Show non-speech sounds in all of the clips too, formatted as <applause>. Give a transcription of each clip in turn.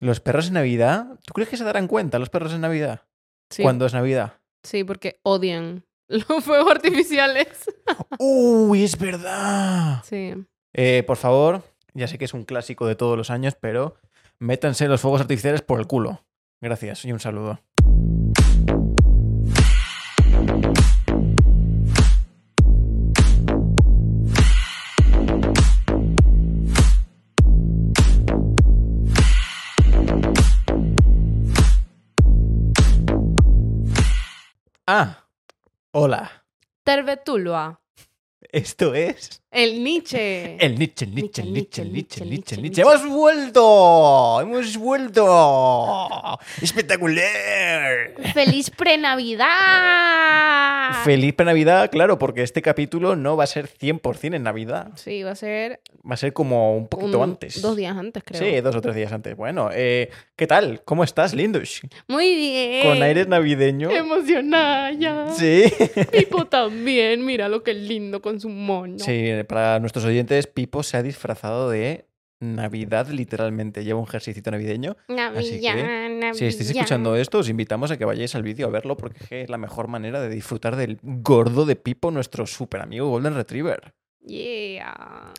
Los perros en Navidad, ¿tú crees que se darán cuenta los perros en Navidad? Sí, Cuando es Navidad. sí, porque odian <laughs> los fuegos artificiales. ¡Uy, es verdad! Sí. Eh, por favor, ya sé que es un clásico de todos los años, pero métanse los fuegos artificiales por el culo. Gracias y un saludo. Hola. Tervetulua. Esto es El Nietzsche. El Nietzsche, el Nietzsche, el Nietzsche, el Nietzsche, el Nietzsche, el Nietzsche. ¡Hemos vuelto! ¡Hemos vuelto! ¡Espectacular! ¡Feliz prenavidad! Feliz Navidad, claro, porque este capítulo no va a ser 100% en Navidad. Sí, va a ser Va a ser como un poquito un- antes. dos días antes, creo. Sí, dos o tres días antes. Bueno, eh, ¿qué tal? ¿Cómo estás, Lindush? Muy bien. Con aires navideño. Emocionada ya. Sí. <laughs> Pipo también, mira lo que lindo con su moño. Sí, para nuestros oyentes, Pipo se ha disfrazado de Navidad, literalmente. Lleva un ejercicio navideño. Así que, Navidad, Si estáis escuchando esto, os invitamos a que vayáis al vídeo a verlo porque es la mejor manera de disfrutar del gordo de Pipo, nuestro super amigo Golden Retriever. Yeah.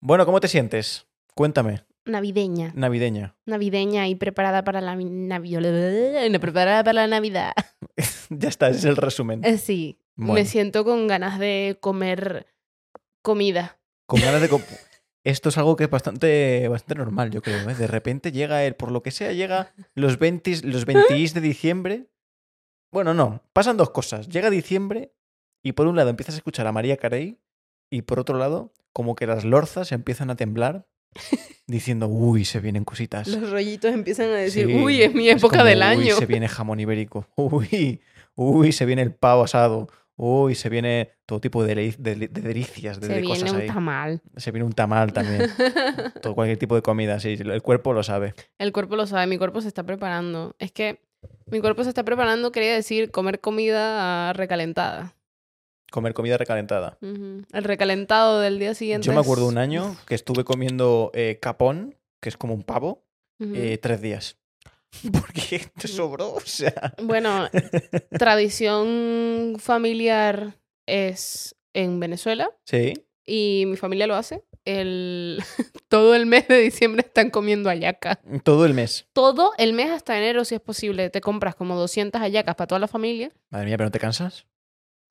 Bueno, ¿cómo te sientes? Cuéntame, Navideña. navideña. Navideña y preparada para la Navidad. <laughs> Preparada para la Navidad. <laughs> ya está, ese es el resumen. Eh, sí. Bueno. Me siento con ganas de comer comida. Con ganas de... comp- <laughs> Esto es algo que es bastante, bastante normal, yo creo. ¿eh? De repente llega él, por lo que sea, llega los 20, los 20 de diciembre. Bueno, no, pasan dos cosas. Llega diciembre y por un lado empiezas a escuchar a María Carey y por otro lado, como que las lorzas empiezan a temblar diciendo, uy, se vienen cositas. Los rollitos empiezan a decir, Sí, uy, es mi época como, del Uy, año. se viene jamón ibérico. <laughs> Uy, uy, se viene el pavo asado. Uy, se viene todo tipo de, deli- de- de delicias, de, Se de viene cosas un ahí. tamal. Se viene un tamal también. <laughs> todo cualquier tipo de comida, sí. El cuerpo lo sabe. El cuerpo lo sabe, mi cuerpo se está preparando. Es que mi cuerpo se está preparando, quería decir comer comida recalentada. Comer comida recalentada. El recalentado del día siguiente. Yo me acuerdo un año que estuve comiendo eh, capón, que es como un pavo, eh, tres días. <laughs> Porque te sobró, o sea. Bueno, <laughs> tradición familiar es en Venezuela Sí. y mi familia lo hace. El... <laughs> Todo el mes de diciembre están comiendo hallaca. Todo el mes. Todo el mes hasta enero, si es posible, te compras como 200 hallacas para toda la familia. Madre mía, ¿pero no te cansas?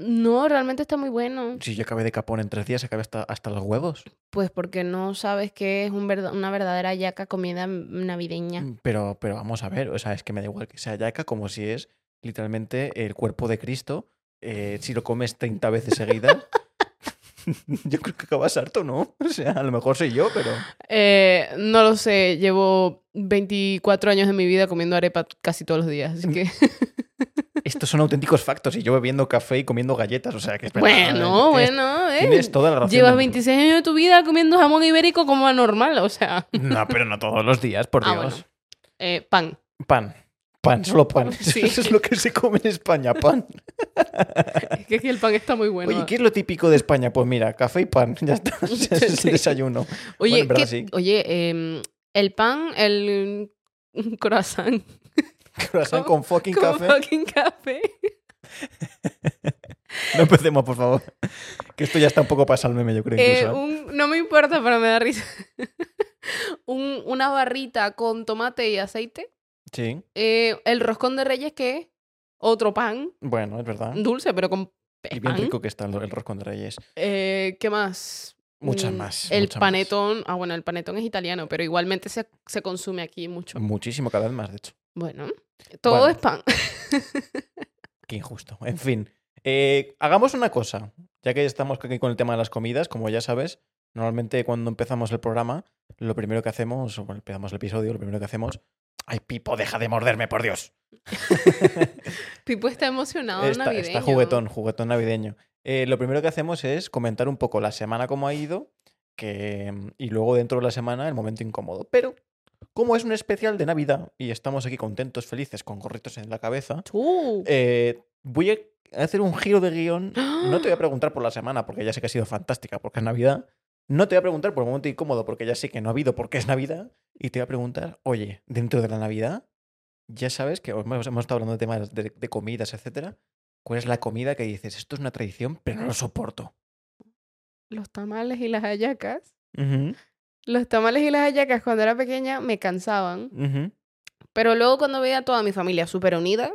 No, realmente está muy bueno. Si yo acabé de capón en tres días, acabé hasta, hasta los huevos. Pues porque no sabes qué es un una verdadera hallaca comida navideña. Pero, pero vamos a ver, o sea, es que me da igual que sea yaca como si es literalmente el cuerpo de Cristo. eh, si lo comes 30 veces seguidas, <laughs> yo creo que acabas harto, ¿no? <laughs> O sea, a lo mejor soy yo, pero... Eh, no lo sé, llevo 24 años de mi vida comiendo arepa casi todos los días, así que... <laughs> Estos son auténticos factos y yo bebiendo café y comiendo galletas, o sea, que bueno, tienes- bueno, eh. Tienes toda la razón. Llevas del 26 años de tu vida comiendo jamón ibérico como anormal, o sea... No, pero no todos los días, por Ah, Dios. bueno. Eh, pan. Pan. Pan, solo pan. Sí. <laughs> Eso es lo que se come en España, pan. Es que aquí el pan está muy bueno. Oye, ¿qué es lo típico de España? Pues mira, café y pan, <laughs> ya está. Es el desayuno. Oye, Bueno, en verdad ¿qué- sí. oye em, el pan, el <laughs> croissant Croissant ¿Cómo? con fucking con café. fucking café. No empecemos, por favor. Que esto ya está un poco pasado el meme, yo creo, Eh. ¿eh? un- no me importa, pero me da risa. Un- una barrita con tomate y aceite. Sí, Eh, el roscón de reyes, que es otro pan, bueno, es verdad. dulce, pero con Y bien pan. rico que está el, el roscón de reyes. Eh, ¿Qué más? Muchas Mm, más, El muchas más. panetón. Ah, bueno, el panetón es italiano, pero igualmente se, se consume aquí mucho. Muchísimo, cada vez más, de hecho. Bueno, todo Bueno. es pan. <laughs> Qué injusto. En fin, eh, hagamos una cosa. Ya que estamos aquí con el tema de las comidas, como ya sabes, normalmente cuando empezamos el programa, lo primero que hacemos, o bueno, empezamos el episodio, lo primero que hacemos. ¡Ay, Pipo, deja de morderme, por Dios! <laughs> Pipo está emocionado está, navideño. está juguetón, juguetón navideño. Eh, lo primero que hacemos es comentar un poco la semana cómo ha ido que, y luego dentro de la semana el momento incómodo. Pero como es un especial de Navidad y estamos aquí contentos, felices, con gorritos en la cabeza, eh, voy a hacer un giro de guion. <gasps> No te voy a preguntar por la semana porque ya sé que ha sido fantástica porque es Navidad. No te voy a preguntar por el momento incómodo, porque ya sé que no ha habido porque es Navidad. Y te voy a preguntar, oye, dentro de la Navidad, ya sabes que hemos, hemos estado hablando de temas de, de comidas, etcétera. ¿Cuál es la comida que dices, esto es una tradición, pero no lo soporto? Los tamales y las hallacas. Ujú, Los tamales y las hallacas cuando era pequeña me cansaban. Pero luego cuando veía a toda mi familia súper unida,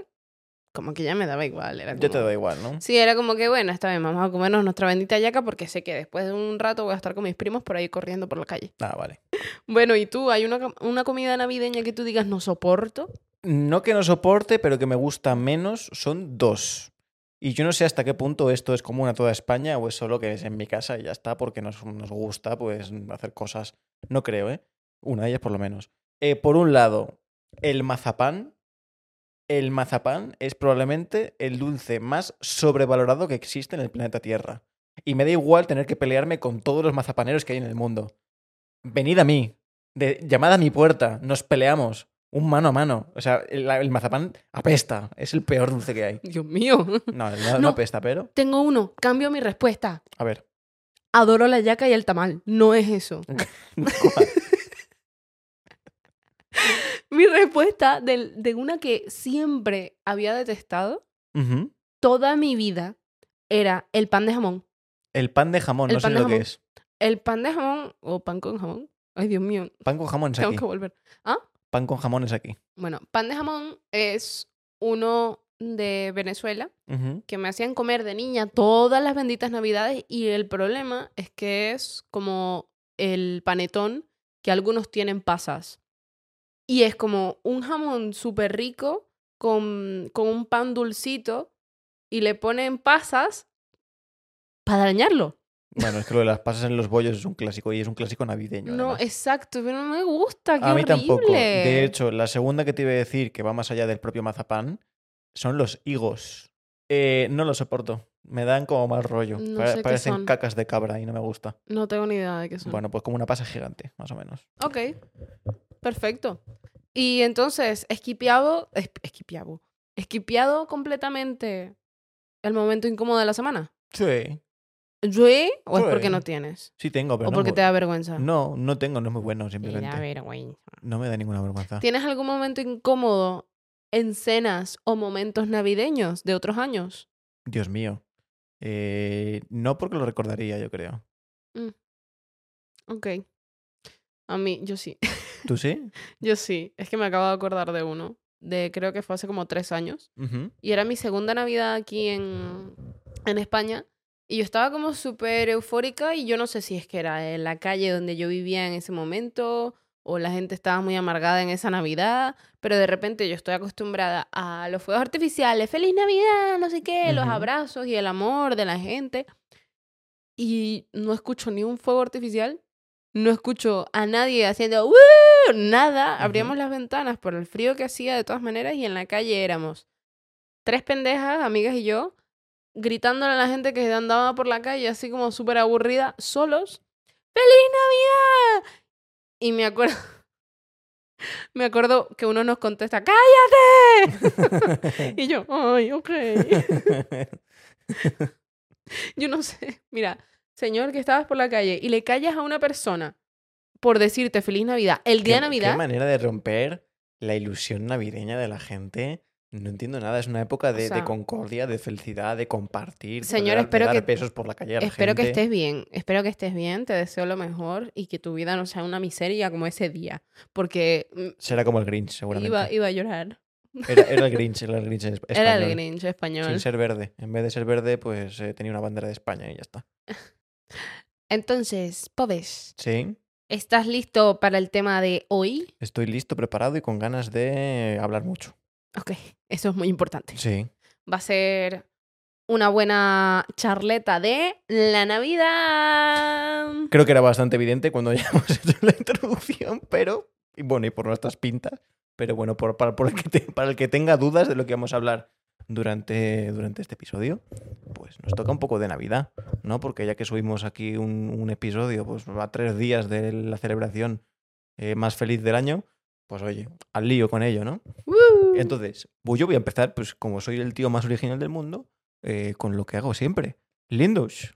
como que ya me daba igual. Era Ya te como- da igual, ¿no? Sí, era como que, bueno, está bien, vamos a comernos nuestra bendita yaca porque sé que después de un rato voy a estar con mis primos por ahí corriendo por la calle. Ah, vale. <laughs> Bueno, ¿y tú? ¿Hay una, una comida navideña que tú digas no soporto? No que no soporte, pero que me gusta menos, son dos. Y yo no sé hasta qué punto esto es común a toda España o es solo que es en mi casa y ya está, porque nos, nos gusta pues hacer cosas. No creo, ¿eh? Una de ellas por lo menos. Eh, por un lado, el mazapán. El mazapán es probablemente el dulce más sobrevalorado que existe en el planeta Tierra. Y me da igual tener que pelearme con todos los mazapaneros que hay en el mundo. Venid a mí. De, llamad a mi puerta. Nos peleamos. Un mano a mano. O sea, el, el mazapán apesta. Es el peor dulce que hay. Dios mío. No, no, no No. apesta, pero. Tengo uno. Cambio mi respuesta. A ver. Adoro la yaca y el tamal. No es eso. <laughs> <laughs> Mi respuesta de, una que siempre había detestado toda mi vida era el pan de jamón. El pan de jamón, El no sé lo que es. El pan de jamón o pan con jamón. Ay, Dios mío, Pan con jamón es tengo aquí. que volver. ¿Ah? Pan con jamón es aquí. Bueno, pan de jamón es uno de Venezuela que me hacían comer de niña todas las benditas navidades y el problema es que es como el panetón que algunos tienen pasas. Y es como un jamón súper rico con, con un pan dulcito y le ponen pasas para dañarlo. Bueno, es que lo de las pasas en los bollos es un clásico y es un clásico navideño. No, además. exacto, pero no me gusta, qué A mí tampoco. De hecho, la segunda que te iba a decir, que va más allá del propio mazapán, son los higos. Eh, no los soporto. Me dan como mal rollo. No parecen cacas de cabra y no me gusta. No tengo ni idea de qué son. Bueno, pues como una pasa gigante, más o menos. Ok, perfecto. Y entonces, esquipiado, es- esquipiado, esquipiado completamente el momento incómodo de la semana. Sí. ¿Sí? ¿O es porque no tienes? Sí tengo, pero ¿O no porque me- te da vergüenza? No, no tengo, no es muy bueno, Te simplemente. da vergüenza. No me da ninguna vergüenza. ¿Tienes algún momento incómodo en cenas o momentos navideños de otros años? Dios mío. Eh, no porque lo recordaría, yo creo. Ok. A mí, yo sí. <laughs> ¿Tú sí? <laughs> Yo sí. Es que me acabo de acordar de uno. De creo que fue hace como tres años. Y era mi segunda Navidad aquí en, en España. Y yo estaba como súper eufórica y yo no sé si es que era en la calle donde yo vivía en ese momento o la gente estaba muy amargada en esa Navidad, pero de repente yo estoy acostumbrada a los fuegos artificiales, feliz Navidad, no sé qué, los abrazos y el amor de la gente. Y no escucho ni un fuego artificial, no escucho a nadie haciendo "¡Woo!", nada. Abríamos las ventanas por el frío que hacía de todas maneras y en la calle éramos tres pendejas, amigas y yo, gritándole a la gente que andaba por la calle así como súper aburrida, solos. ¡Feliz Navidad! Y me acuerdo, <laughs> me acuerdo que uno nos contesta, ¡cállate! <laughs> y yo, ay, ok. <laughs> Yo no sé. Mira, señor que estabas por la calle y le callas a una persona por decirte feliz Navidad el día de Navidad. Qué manera de romper la ilusión navideña de la gente. No entiendo nada. Es una época de, sea, concordia, de felicidad, de compartir. de Señor, de espero dar que- besos por la calle a la Espero que estés bien, espero que estés bien, te deseo lo mejor y que tu vida no sea una miseria como ese día, porque mm, Será como el Grinch, seguramente. iba, iba a llorar. Era, era el <laughs> Grinch, era el Grinch es- español. Era el Grinch español. Sin ser verde. En vez de ser verde, pues eh, tenía una bandera de España y ya está. Entonces, Pobes, Sí, ¿estás listo para el tema de hoy? estoy listo, preparado y con ganas de hablar mucho. Ok, eso es muy importante. Sí. Va a ser una buena charleta de la Navidad. Creo que era bastante evidente cuando <laughs> ya hemos hecho la introducción, pero. Y bueno, y por nuestras pintas. Pero bueno, por, para, por el que te- para el que tenga dudas de lo que vamos a hablar durante, durante este episodio, pues nos toca un poco de Navidad, ¿no? Porque ya que subimos aquí un, un episodio, pues a tres días de la celebración eh, más feliz del año, pues oye, al lío con ello, ¿no? ¡Woo! Entonces, pues yo voy a empezar, pues como soy el tío más original del mundo, eh, con lo que hago siempre. Lindos.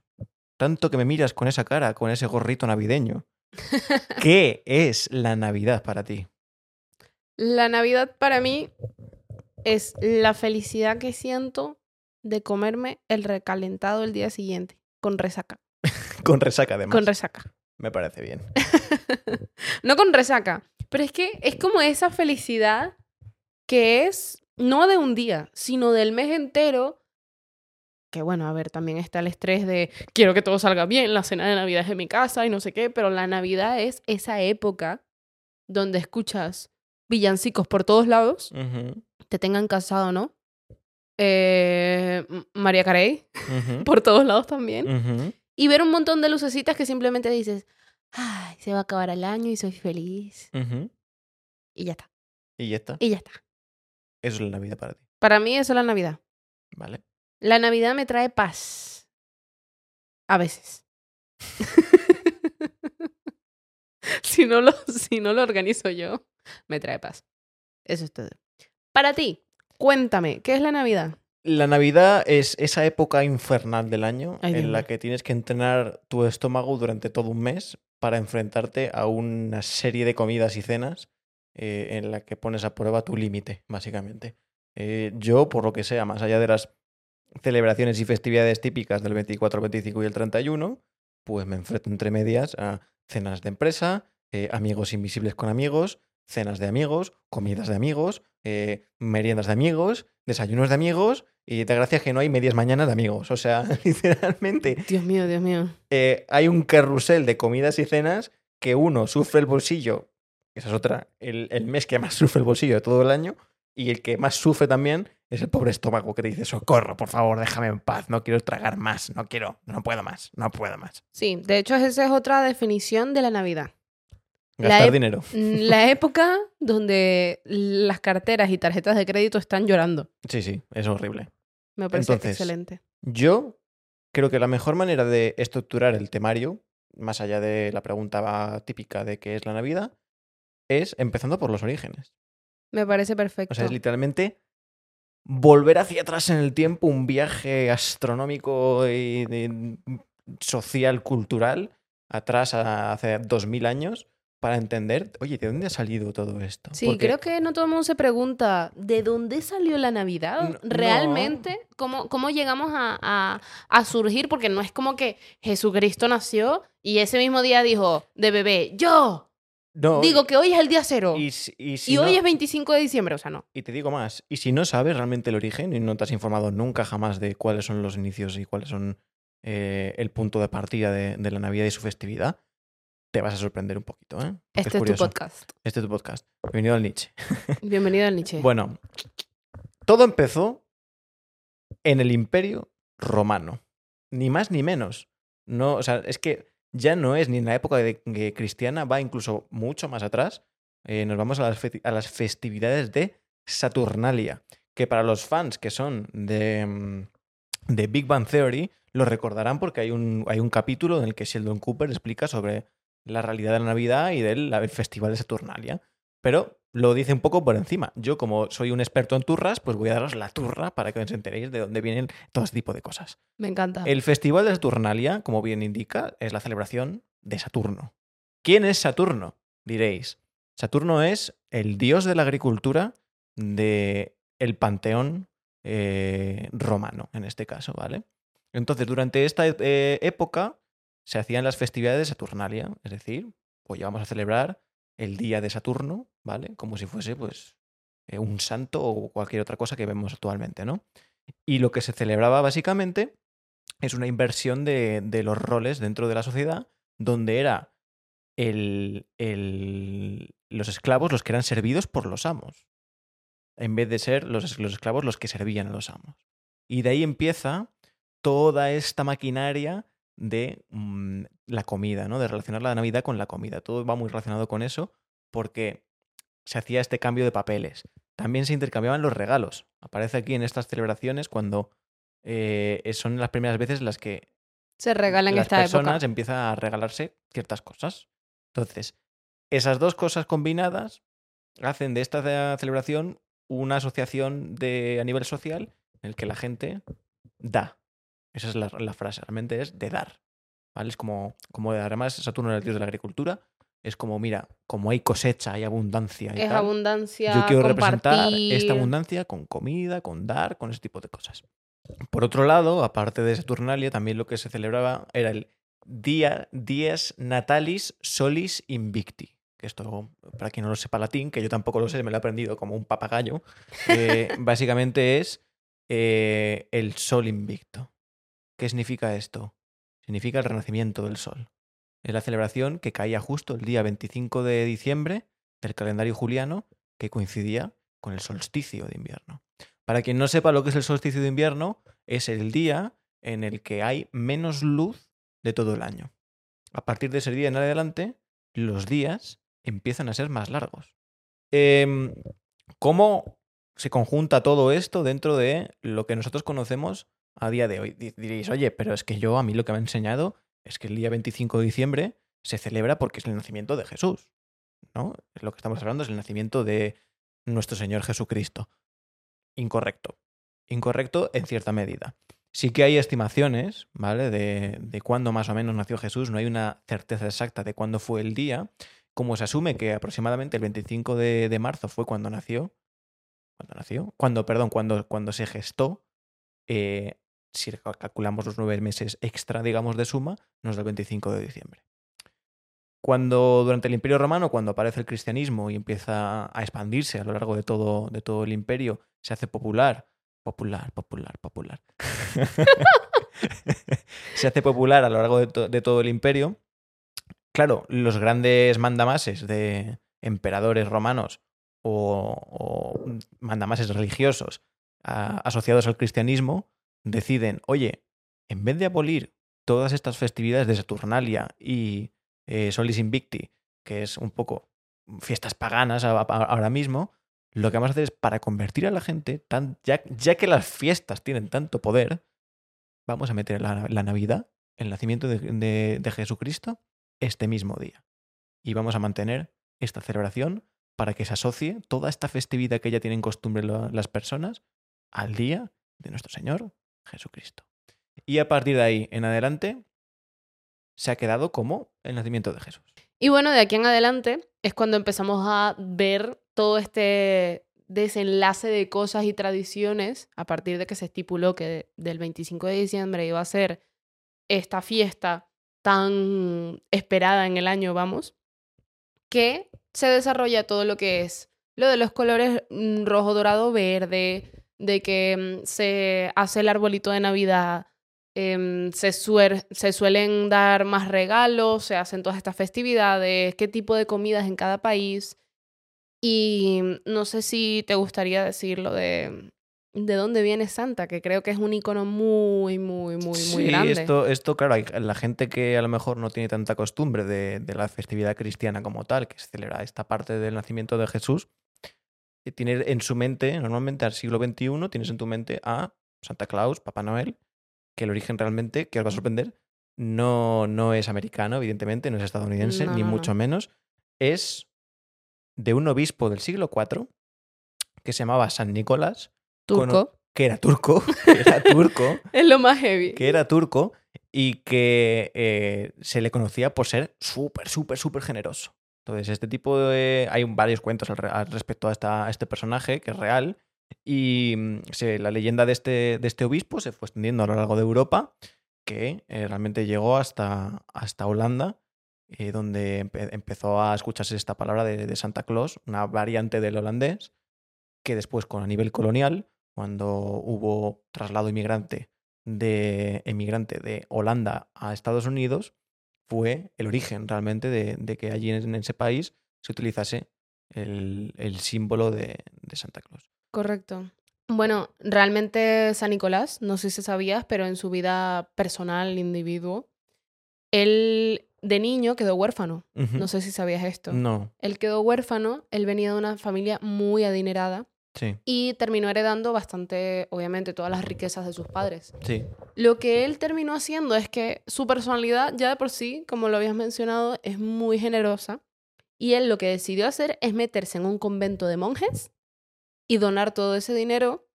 tanto que me miras con esa cara, con ese gorrito navideño. <laughs> ¿Qué es la Navidad para ti? La Navidad para mí es la felicidad que siento de comerme el recalentado el día siguiente, con resaca. <laughs> Con resaca, además. Con resaca. Me parece bien. <laughs> no con resaca, pero es que es como esa felicidad que es no de un día, sino del mes entero. Que bueno, a ver, también está el estrés de quiero que todo salga bien, la cena de Navidad es en mi casa y no sé qué, pero la Navidad es esa época donde escuchas villancicos por todos lados, Ujú, te tengan casado, ¿no? Eh, María Carey, <laughs> por todos lados también. Y ver un montón de lucecitas que simplemente dices, ay, se va a acabar el año y soy feliz. Y ya está. Y ya está. Y ya está. Eso es la Navidad para ti. Para mí eso es la Navidad. ¿Vale? La Navidad me trae paz. A veces. <laughs> si, no lo, si no lo organizo yo, me trae paz. Eso es todo. Para ti, cuéntame, ¿qué es la Navidad? La Navidad es esa época infernal del año Ay, en la que tienes que entrenar tu estómago durante todo un mes para enfrentarte a una serie de comidas y cenas eh, en la que pones a prueba tu límite, básicamente. Eh, yo, por lo que sea, más allá de las celebraciones y festividades típicas del 24, 25 y el 31, pues me enfrento entre medias a cenas de empresa, eh, amigos invisibles con amigos, cenas de amigos, comidas de amigos, eh, meriendas de amigos, desayunos de amigos y de gracia que no hay medias mañanas de amigos. O sea, <laughs> literalmente Dios mío, Dios mío. eh, hay un carrusel de comidas y cenas que uno sufre el bolsillo, esa es otra, el, el mes que más <laughs> sufre el bolsillo de todo el año, y el que más sufre también es el pobre estómago que te dice, socorro, por favor, déjame en paz, no quiero tragar más, no quiero, no puedo más, no puedo más. Sí, de hecho esa es otra definición de la Navidad. La Gastar ep- dinero. La época donde las carteras y tarjetas de crédito están llorando. Sí, sí, es horrible. Me parece Entonces, excelente. Yo creo que la mejor manera de estructurar el temario, más allá de la pregunta típica de qué es la Navidad, es empezando por los orígenes. Me parece perfecto. O sea, es literalmente volver hacia atrás en el tiempo, un viaje astronómico y de- social, cultural, atrás a hace 2000 años, para entender, oye, ¿de dónde ha salido todo esto? Sí, Porque- creo que no todo el mundo se pregunta ¿de dónde salió la Navidad? No- ¿Realmente? ¿Cómo, ¿Cómo llegamos a, a- a surgir? Porque no es como que Jesucristo nació y ese mismo día dijo de bebé, yo No, digo que hoy es el día cero y, y, si- y si hoy es 25 de diciembre, o sea, no. Y te digo más, y si no sabes realmente el origen y no te has informado nunca jamás de cuáles son los inicios y cuáles son eh, el punto de partida de, de la Navidad y su festividad, te vas a sorprender un poquito, ¿eh? Porque Este es tu podcast. Este es tu podcast. Bienvenido al Nietzsche. <laughs> Bienvenido al Nietzsche. Bueno, todo empezó en el Imperio Romano. Ni más ni menos. No, o sea, es que ya no es ni en la época de, de cristiana, va incluso mucho más atrás. Eh, nos vamos a las, a las festividades de Saturnalia, que para los fans que son de, mm, de Big Bang Theory lo recordarán porque hay un, hay un capítulo en el que Sheldon Cooper explica sobre la realidad de la Navidad y del el festival de Saturnalia. Pero lo dice un poco por encima. Yo, como soy un experto en turras, pues voy a daros la turra para que os enteréis de dónde vienen todo este tipo de cosas. Me encanta. El Festival de Saturnalia, como bien indica, es la celebración de Saturno. ¿Quién es Saturno? Diréis. Saturno es el dios de la agricultura de el panteón eh, romano, en este caso, ¿vale? Entonces, durante esta eh, época se hacían las festividades de Saturnalia, es decir, pues ya vamos a celebrar el día de Saturno, ¿vale? Como si fuese, pues, eh, un santo o cualquier otra cosa que vemos actualmente, ¿no? Y lo que se celebraba básicamente es una inversión de, de los roles dentro de la sociedad, donde era el, el- los esclavos los que eran servidos por los amos, en vez de ser los, los esclavos los que servían a los amos. Y de ahí empieza toda esta maquinaria de mm, la comida, ¿no? De relacionar la Navidad con la comida. Todo va muy relacionado con eso porque se hacía este cambio de papeles. También se intercambiaban los regalos. Aparece aquí en estas celebraciones cuando eh, son las primeras veces las que Se regala en las esta personas época. empiezan a regalarse ciertas cosas. Entonces, esas dos cosas combinadas hacen de esta ce- celebración una asociación de, a nivel social en el que la gente da. Esa es la, la frase, realmente es de dar. ¿vale? Es como, como además Saturno era el dios de la agricultura, es como, mira, como hay cosecha, hay abundancia y Es tal, abundancia. yo quiero representar esta abundancia con comida, con dar, con ese tipo de cosas. Por otro lado, aparte de Saturnalia, también lo que se celebraba era el día, Dies Natalis Solis Invicti. Que esto, para quien no lo sepa latín, que yo tampoco lo sé, me lo he aprendido como un papagayo, eh, <laughs> básicamente es eh, el sol invicto. ¿Qué significa esto? Significa el renacimiento del sol. Es la celebración que caía justo el día 25 de diciembre del calendario juliano, que coincidía con el solsticio de invierno. Para quien no sepa lo que es el solsticio de invierno, es el día en el que hay menos luz de todo el año. A partir de ese día en adelante, los días empiezan a ser más largos. Em, ¿Cómo se conjunta todo esto dentro de lo que nosotros conocemos a día de hoy? Di- Diréis, oye, pero es que yo a mí lo que me ha enseñado es que el día 25 de diciembre se celebra porque es el nacimiento de Jesús. ¿No? Lo que estamos hablando, es el nacimiento de nuestro Señor Jesucristo. Incorrecto. Incorrecto en cierta medida. Sí que hay estimaciones, ¿vale? De, de cuándo más o menos nació Jesús. No hay una certeza exacta de cuándo fue el día. Como se asume que aproximadamente el 25 de, de marzo fue cuando nació. ¿Cuándo nació? Cuando, perdón, cuando, cuando se gestó. Eh, si cal- calculamos los nueve meses extra, digamos, de suma, nos da el 25 de diciembre. Cuando durante el Imperio Romano, cuando aparece el cristianismo y empieza a expandirse a lo largo de todo, de todo el imperio, se hace popular, popular, popular, popular. <laughs> se hace popular a lo largo de todo el imperio. Claro, los grandes mandamases de emperadores romanos o, o mandamases religiosos asociados al cristianismo deciden, oye, en vez de abolir todas estas festividades de Saturnalia y eh, Solis Invicti, que es un poco fiestas paganas ahora mismo, lo que vamos a hacer es para convertir a la gente, tan, ya, ya que las fiestas tienen tanto poder, vamos a meter la, la Navidad, el nacimiento de, de- Jesucristo, este mismo día. Y vamos a mantener esta celebración para que se asocie toda esta festividad que ya tienen costumbre las personas al día de nuestro Señor Jesucristo. Y a partir de ahí en adelante se ha quedado como el nacimiento de Jesús. Y bueno, de aquí en adelante es cuando empezamos a ver todo este desenlace de cosas y tradiciones a partir de que se estipuló que del 25 de diciembre iba a ser esta fiesta tan esperada en el año, vamos, que se desarrolla todo lo que es lo de los colores mm, rojo, dorado, verde, de que mm, se hace el arbolito de Navidad, em, se, suer- se suelen dar más regalos, se hacen todas estas festividades, qué tipo de comidas en cada país. Y mm, no sé si te gustaría decir lo de de dónde viene Santa, que creo que es un icono muy, muy, muy, muy grande. Esto, esto, claro, la gente que a lo mejor no tiene tanta costumbre de, de la festividad cristiana como tal, que se celebra esta parte del nacimiento de Jesús, y tiene en su mente, normalmente al siglo XXI, tienes en tu mente a Santa Claus, Papá Noel, que el origen realmente, que os va a sorprender, no, no es americano, evidentemente, no es estadounidense, No, ni no, no. mucho menos. Es de un obispo del siglo IV que se llamaba San Nicolás, Turco. que era turco, <laughs> que era turco, Es lo más heavy. que era turco y que eh, se le conocía por ser súper, súper, súper generoso. Entonces, este tipo de... Hay varios cuentos al, re- al respecto a, este personaje, que es real, y mm, la leyenda de este, de este obispo se fue extendiendo a lo largo de Europa, que eh, realmente llegó hasta, hasta Holanda, eh, donde empe- empezó a escucharse esta palabra de, de Santa Claus, una variante del holandés, que después, con a nivel colonial, cuando hubo traslado inmigrante de emigrante de Holanda a Estados Unidos, fue el origen realmente de, de que allí en, ese país se utilizase el, el símbolo de, de Santa Claus. Correcto. Bueno, realmente San Nicolás, no sé si sabías, pero en su vida personal, individuo, él de niño quedó huérfano. No sé si sabías esto. No, Él quedó huérfano, él venía de una familia muy adinerada sí, y terminó heredando bastante, obviamente, todas las riquezas de sus padres. sí. Lo que él terminó haciendo es que su personalidad, ya de por sí, como lo habías mencionado, es muy generosa. Y él lo que decidió hacer es meterse en un convento de monjes y donar todo ese dinero,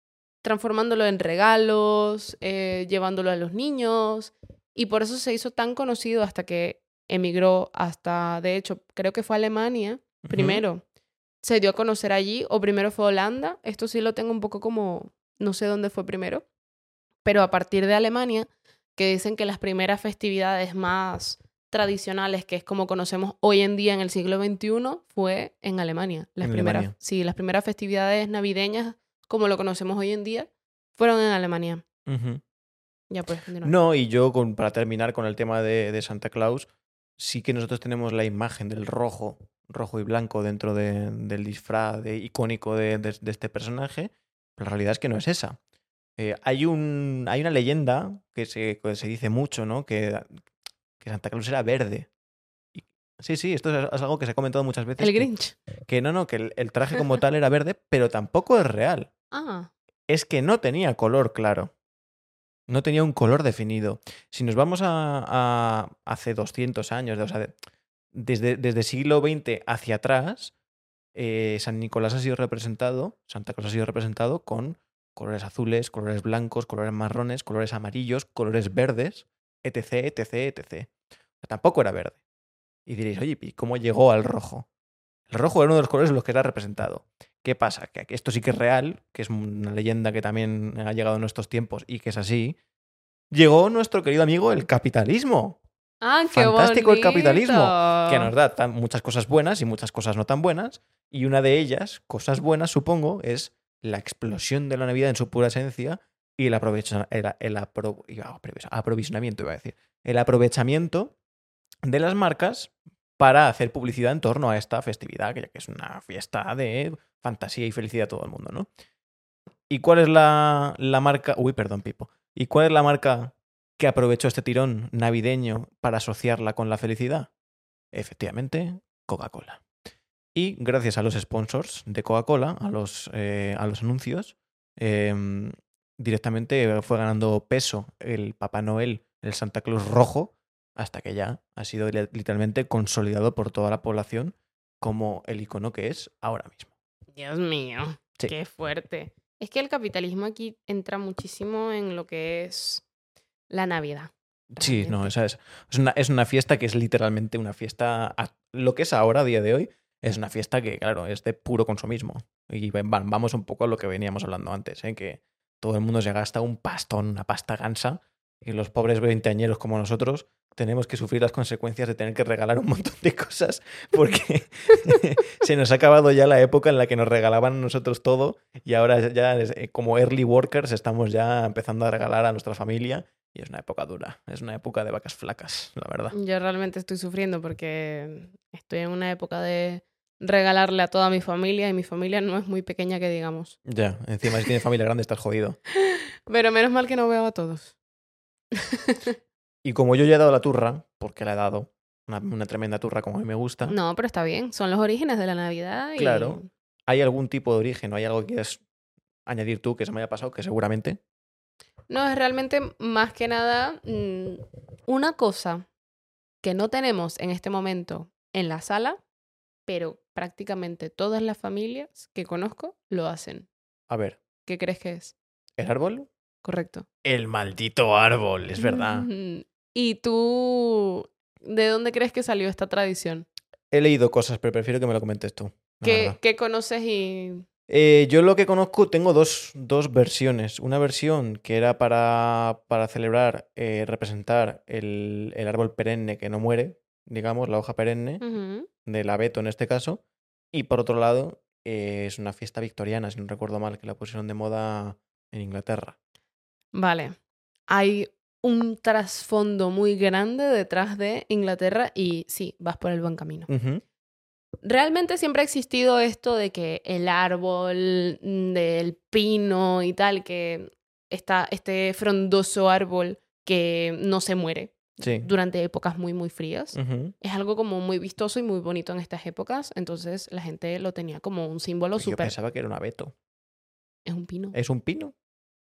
transformándolo en regalos, eh, llevándolo a los niños. Y por eso se hizo tan conocido hasta que emigró hasta, de hecho, creo que fue a Alemania primero. Se dio a conocer allí, o primero fue Holanda. Esto sí lo tengo un poco como, no sé dónde fue primero. Pero a partir de Alemania, que dicen que las primeras festividades más tradicionales, que es como conocemos hoy en día en el siglo XXI, fue en Alemania. Las En primeras, Alemania. Sí, las primeras festividades navideñas, como lo conocemos hoy en día, fueron en Alemania. Ya puedes continuar. No, y yo, con- para terminar con el tema de, de Santa Claus, sí que nosotros tenemos la imagen del rojo, rojo y blanco dentro de- del disfraz de- icónico de, este personaje, pero la realidad es que no es esa. Eh, hay, un, hay una leyenda que se, que se dice mucho, ¿no? Que, que Santa Claus era verde. Sí, sí, esto es, algo que se ha comentado muchas veces. El que- Grinch. Que, no, no, que el, el traje como tal era verde, pero tampoco es real Ah, es que no tenía color claro. No tenía un color definido. Si nos vamos a, a hace 200 años, o sea, de- desde, desde siglo XX hacia atrás, eh, San Nicolás ha sido representado, Santa Claus ha sido representado con colores azules, colores blancos, colores marrones, colores amarillos, colores verdes, etc, etc, etc. Tampoco era verde. Y diréis, oye, ¿y cómo llegó al rojo? El rojo era uno de los colores en los que era representado. ¿Qué pasa? Que esto sí que es real, que es una leyenda que también ha llegado en nuestros tiempos y que es así. Llegó nuestro querido amigo el capitalismo, ah qué Fantástico el capitalismo, que nos da tan- muchas cosas buenas y muchas cosas no tan buenas. Y una de ellas, cosas buenas, supongo, es la explosión de la Navidad en su pura esencia y el, aprovecha- el, el apro- aprovisionamiento, iba a decir. El aprovechamiento de las marcas para hacer publicidad en torno a esta festividad, que ya que es una fiesta de fantasía y felicidad a todo el mundo, ¿no? ¿Y cuál es la, la marca? Uy, perdón, Pipo. ¿Y cuál es la marca que aprovechó este tirón navideño para asociarla con la felicidad? Efectivamente, Coca-Cola. Y gracias a los sponsors de Coca-Cola, a los, eh, a los anuncios, em, directamente fue ganando peso el Papá Noel, el Santa Claus rojo, hasta que ya ha sido li- literalmente consolidado por toda la población como el icono que es ahora mismo. Dios mío, Sí. qué fuerte. Es que el capitalismo aquí entra muchísimo en lo que es la Navidad. Sí, no, esa es, es, una, es una fiesta que es literalmente una fiesta. a- lo que es ahora, a día de hoy, es una fiesta que, claro, es de puro consumismo. Y va- vamos un poco a lo que veníamos hablando antes, ¿eh? que todo el mundo se gasta un pastón, una pasta gansa, y los pobres veinteañeros como nosotros tenemos que sufrir las consecuencias de tener que regalar un montón de cosas porque <laughs> se nos ha acabado ya la época en la que nos regalaban a nosotros todo y ahora ya eh, como early workers estamos ya empezando a regalar a nuestra familia y es una época dura, es una época de vacas flacas, la verdad. Yo realmente estoy sufriendo porque estoy en una época de regalarle a toda mi familia y mi familia no es muy pequeña que digamos. Ya, encima si tienes familia grande estás jodido. <laughs> Pero menos mal que no veo a todos. Y como yo ya he dado la turra, porque la he dado, una, una tremenda turra como a mí me gusta, No, pero está bien. Son los orígenes de la Navidad. Y... Claro. ¿hay algún tipo de origen o hay algo que quieras añadir tú que se me haya pasado? Que seguramente. No, es realmente más que nada mm, una cosa que no tenemos en este momento en la sala, pero prácticamente todas las familias que conozco lo hacen. A ver, ¿Qué crees que es? ¿el árbol? Correcto. El maldito árbol, es verdad. ¿Y tú de dónde crees que salió esta tradición? He leído cosas, pero prefiero que me lo comentes tú. ¿Qué, qué conoces y Eh, yo lo que conozco, tengo dos, dos versiones. Una versión que era para, para celebrar, eh, representar el, el árbol perenne que no muere, digamos, la hoja perenne, del abeto en este caso. Y por otro lado, eh, es una fiesta victoriana, si no recuerdo mal, que la pusieron de moda en Inglaterra. Vale. Hay un trasfondo muy grande detrás de Inglaterra y sí, vas por el buen camino. Realmente siempre ha existido esto de que el árbol mm, del pino y tal, que está este frondoso árbol que no se muere Sí. durante épocas muy, muy frías. Es algo como muy vistoso y muy bonito en estas épocas, entonces la gente lo tenía como un símbolo Yo súper... pensaba que era un abeto. Es un pino. ¿Es un pino?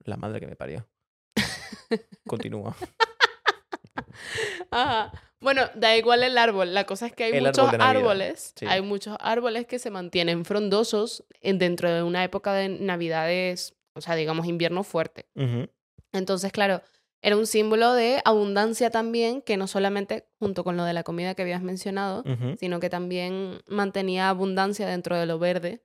La madre que me parió. <laughs> Continúa. <laughs> <laughs> Ajá. Bueno, da igual el árbol. La cosa es que hay El muchos árbol árboles. sí. Hay muchos árboles que se mantienen frondosos en- dentro de una época de navidades, o sea, digamos invierno fuerte. Entonces, claro, Era un símbolo de abundancia también, que no solamente junto con lo de la comida que habías mencionado, sino que también mantenía abundancia dentro de lo verde.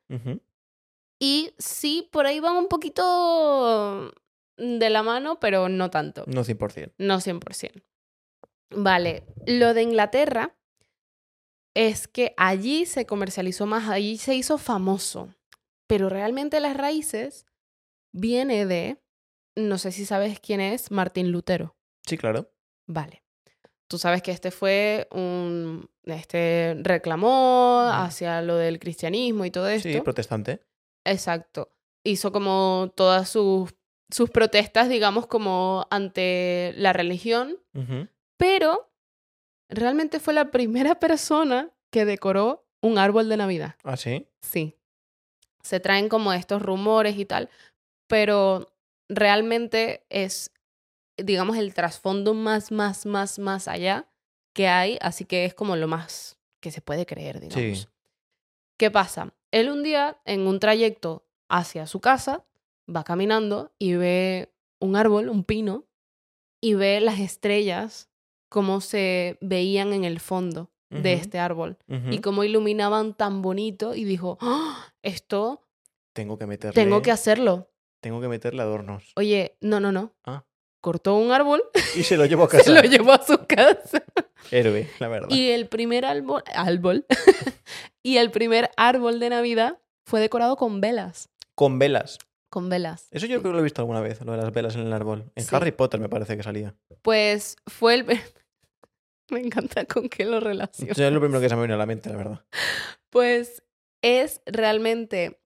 Y sí, por ahí van un poquito de la mano, pero no tanto. No 100%. No 100%. Vale, lo de Inglaterra es que allí se comercializó más, allí se hizo famoso, pero realmente las raíces viene de, no sé si sabes quién es, Martín Lutero. Sí, claro. Vale. Tú sabes que este fue un, este reclamó hacia lo del cristianismo y todo esto. Sí, protestante. Exacto. Hizo como todas sus, sus protestas, digamos, como ante la religión. Pero realmente fue la primera <laughs> persona que decoró un árbol de Navidad. Ah, sí. Sí. Se traen como estos rumores y tal, pero realmente es, digamos, el trasfondo más, más, más, más allá que hay, así que es como lo más que se puede creer, digamos. Sí. ¿Qué pasa? Él un día, en un trayecto hacia su casa, va caminando y ve un árbol, un pino, y ve las estrellas como se veían en el fondo de este árbol y cómo iluminaban tan bonito y dijo, "¡Ah! esto Tengo que meterle. tengo que hacerlo. Tengo que meterle adornos. Oye, no, no, no. Ah. Cortó un árbol, <laughs> Y se lo llevo a casa. se lo llevó a <laughs> su casa. <laughs> Héroe, la verdad. Y el primer árbol, árbol, y el primer árbol de Navidad fue decorado con velas. Con velas. Con velas. Eso yo creo que lo he visto alguna vez, lo de las velas en el árbol. En Sí. Harry Potter me parece que salía. Pues fue el... Me encanta con qué lo relaciono. Eso es lo primero que se me vino a la mente, la verdad. Pues es realmente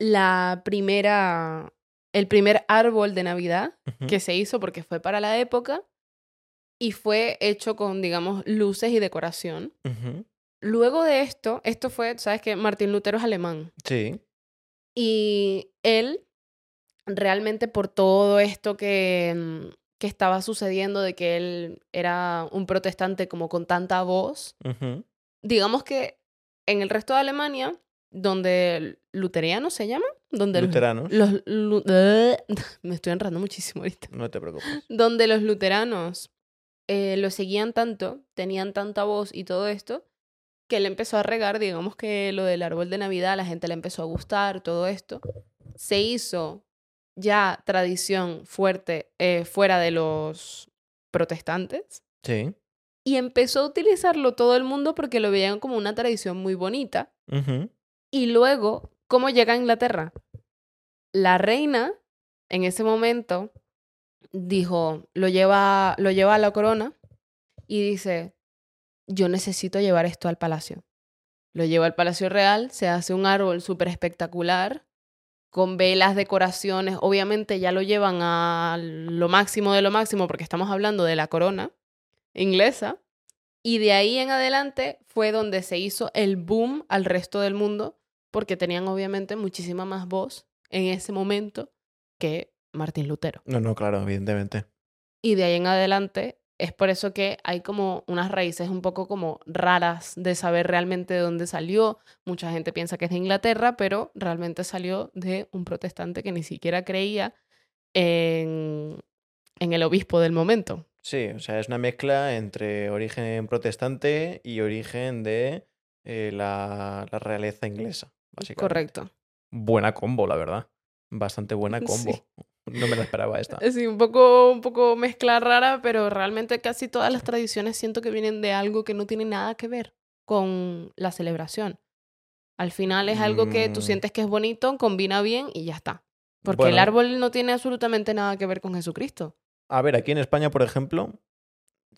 la primera, el primer árbol de Navidad que se hizo porque fue para la época y fue hecho con, digamos, luces y decoración. Luego de esto, esto fue, sabes que Martín Lutero es alemán Sí. y él realmente por todo esto que, mm, que estaba sucediendo de que él era un protestante como con tanta voz, digamos que en el resto de Alemania, donde luterianos se llama, donde los- Luteranos. los, lu- <laughs> me estoy enrando muchísimo ahorita, No te preocupes. donde los luteranos eh, lo seguían tanto, tenían tanta voz y todo esto, que él empezó a regar, digamos que lo del árbol de Navidad, la gente le empezó a gustar, todo esto, se hizo ya tradición fuerte eh, fuera de los protestantes Sí. y empezó a utilizarlo todo el mundo porque lo veían como una tradición muy bonita. Y luego, ¿cómo llega a Inglaterra? La reina, en ese momento, dijo, lo lleva, lo lleva a la corona y dice, yo necesito llevar esto al palacio. Lo lleva al Palacio Real, se hace un árbol súper espectacular, con velas, decoraciones. Obviamente ya lo llevan a lo máximo de lo máximo porque estamos hablando de la corona inglesa. Y de ahí en adelante fue donde se hizo el boom al resto del mundo porque tenían obviamente muchísima más voz en ese momento que Martín Lutero. No, no, claro, evidentemente. Y de ahí en adelante es por eso que hay como unas raíces un poco como raras de saber realmente de dónde salió. Mucha gente piensa que es de Inglaterra, pero realmente salió de un protestante que ni siquiera creía en, en el obispo del momento. Sí, o sea, es una mezcla entre origen protestante y origen de eh, la, la realeza inglesa, básicamente. Correcto. Buena combo, la verdad. Bastante buena <laughs> combo. Sí. No me la esperaba esta. <laughs> Sí, un poco, un poco mezcla rara, pero realmente casi todas las tradiciones siento que vienen de algo que no tiene nada que ver con la celebración. Al final es algo que tú Mm. sientes que es bonito, combina bien y ya está. Porque el árbol no tiene absolutamente nada que ver con Jesucristo. A ver, aquí en España, por ejemplo,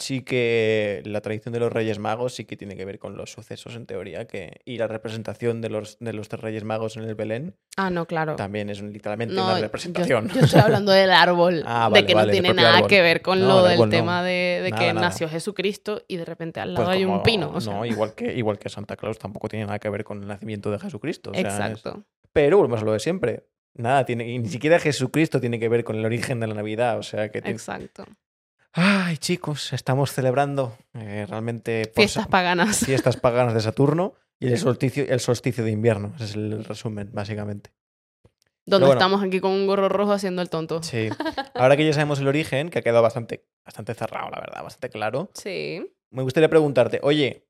sí que la tradición de los Reyes Magos sí que tiene que ver con los sucesos, en teoría, que y la representación de los, de los tres Reyes Magos en el Belén Ah, no, claro. también es literalmente No, una representación. Yo, estoy hablando del árbol, <laughs> Ah, de que vale, no tiene nada árbol. que ver con No, lo del no. tema de, de Nada, que nada. nació Jesucristo y de repente al Pues lado hay un pino. o sea. No, igual que, igual que Santa Claus tampoco tiene nada que ver con el nacimiento de Jesucristo. o sea, es- Exacto. Pero volvemos a lo de siempre. Nada, tiene, y ni siquiera Jesucristo tiene que ver con el origen de la Navidad. O sea que. tiene- Exacto. Ay, chicos, estamos celebrando eh, realmente por Fiestas paganas. <laughs> fiestas paganas de Saturno y el solsticio, el solsticio de invierno. Ese es el resumen, básicamente. Donde bueno. estamos aquí con un gorro rojo haciendo el tonto. Sí. <laughs> Ahora que ya sabemos el origen, que ha quedado bastante, bastante cerrado, la verdad, bastante claro, Sí. me gustaría preguntarte, oye,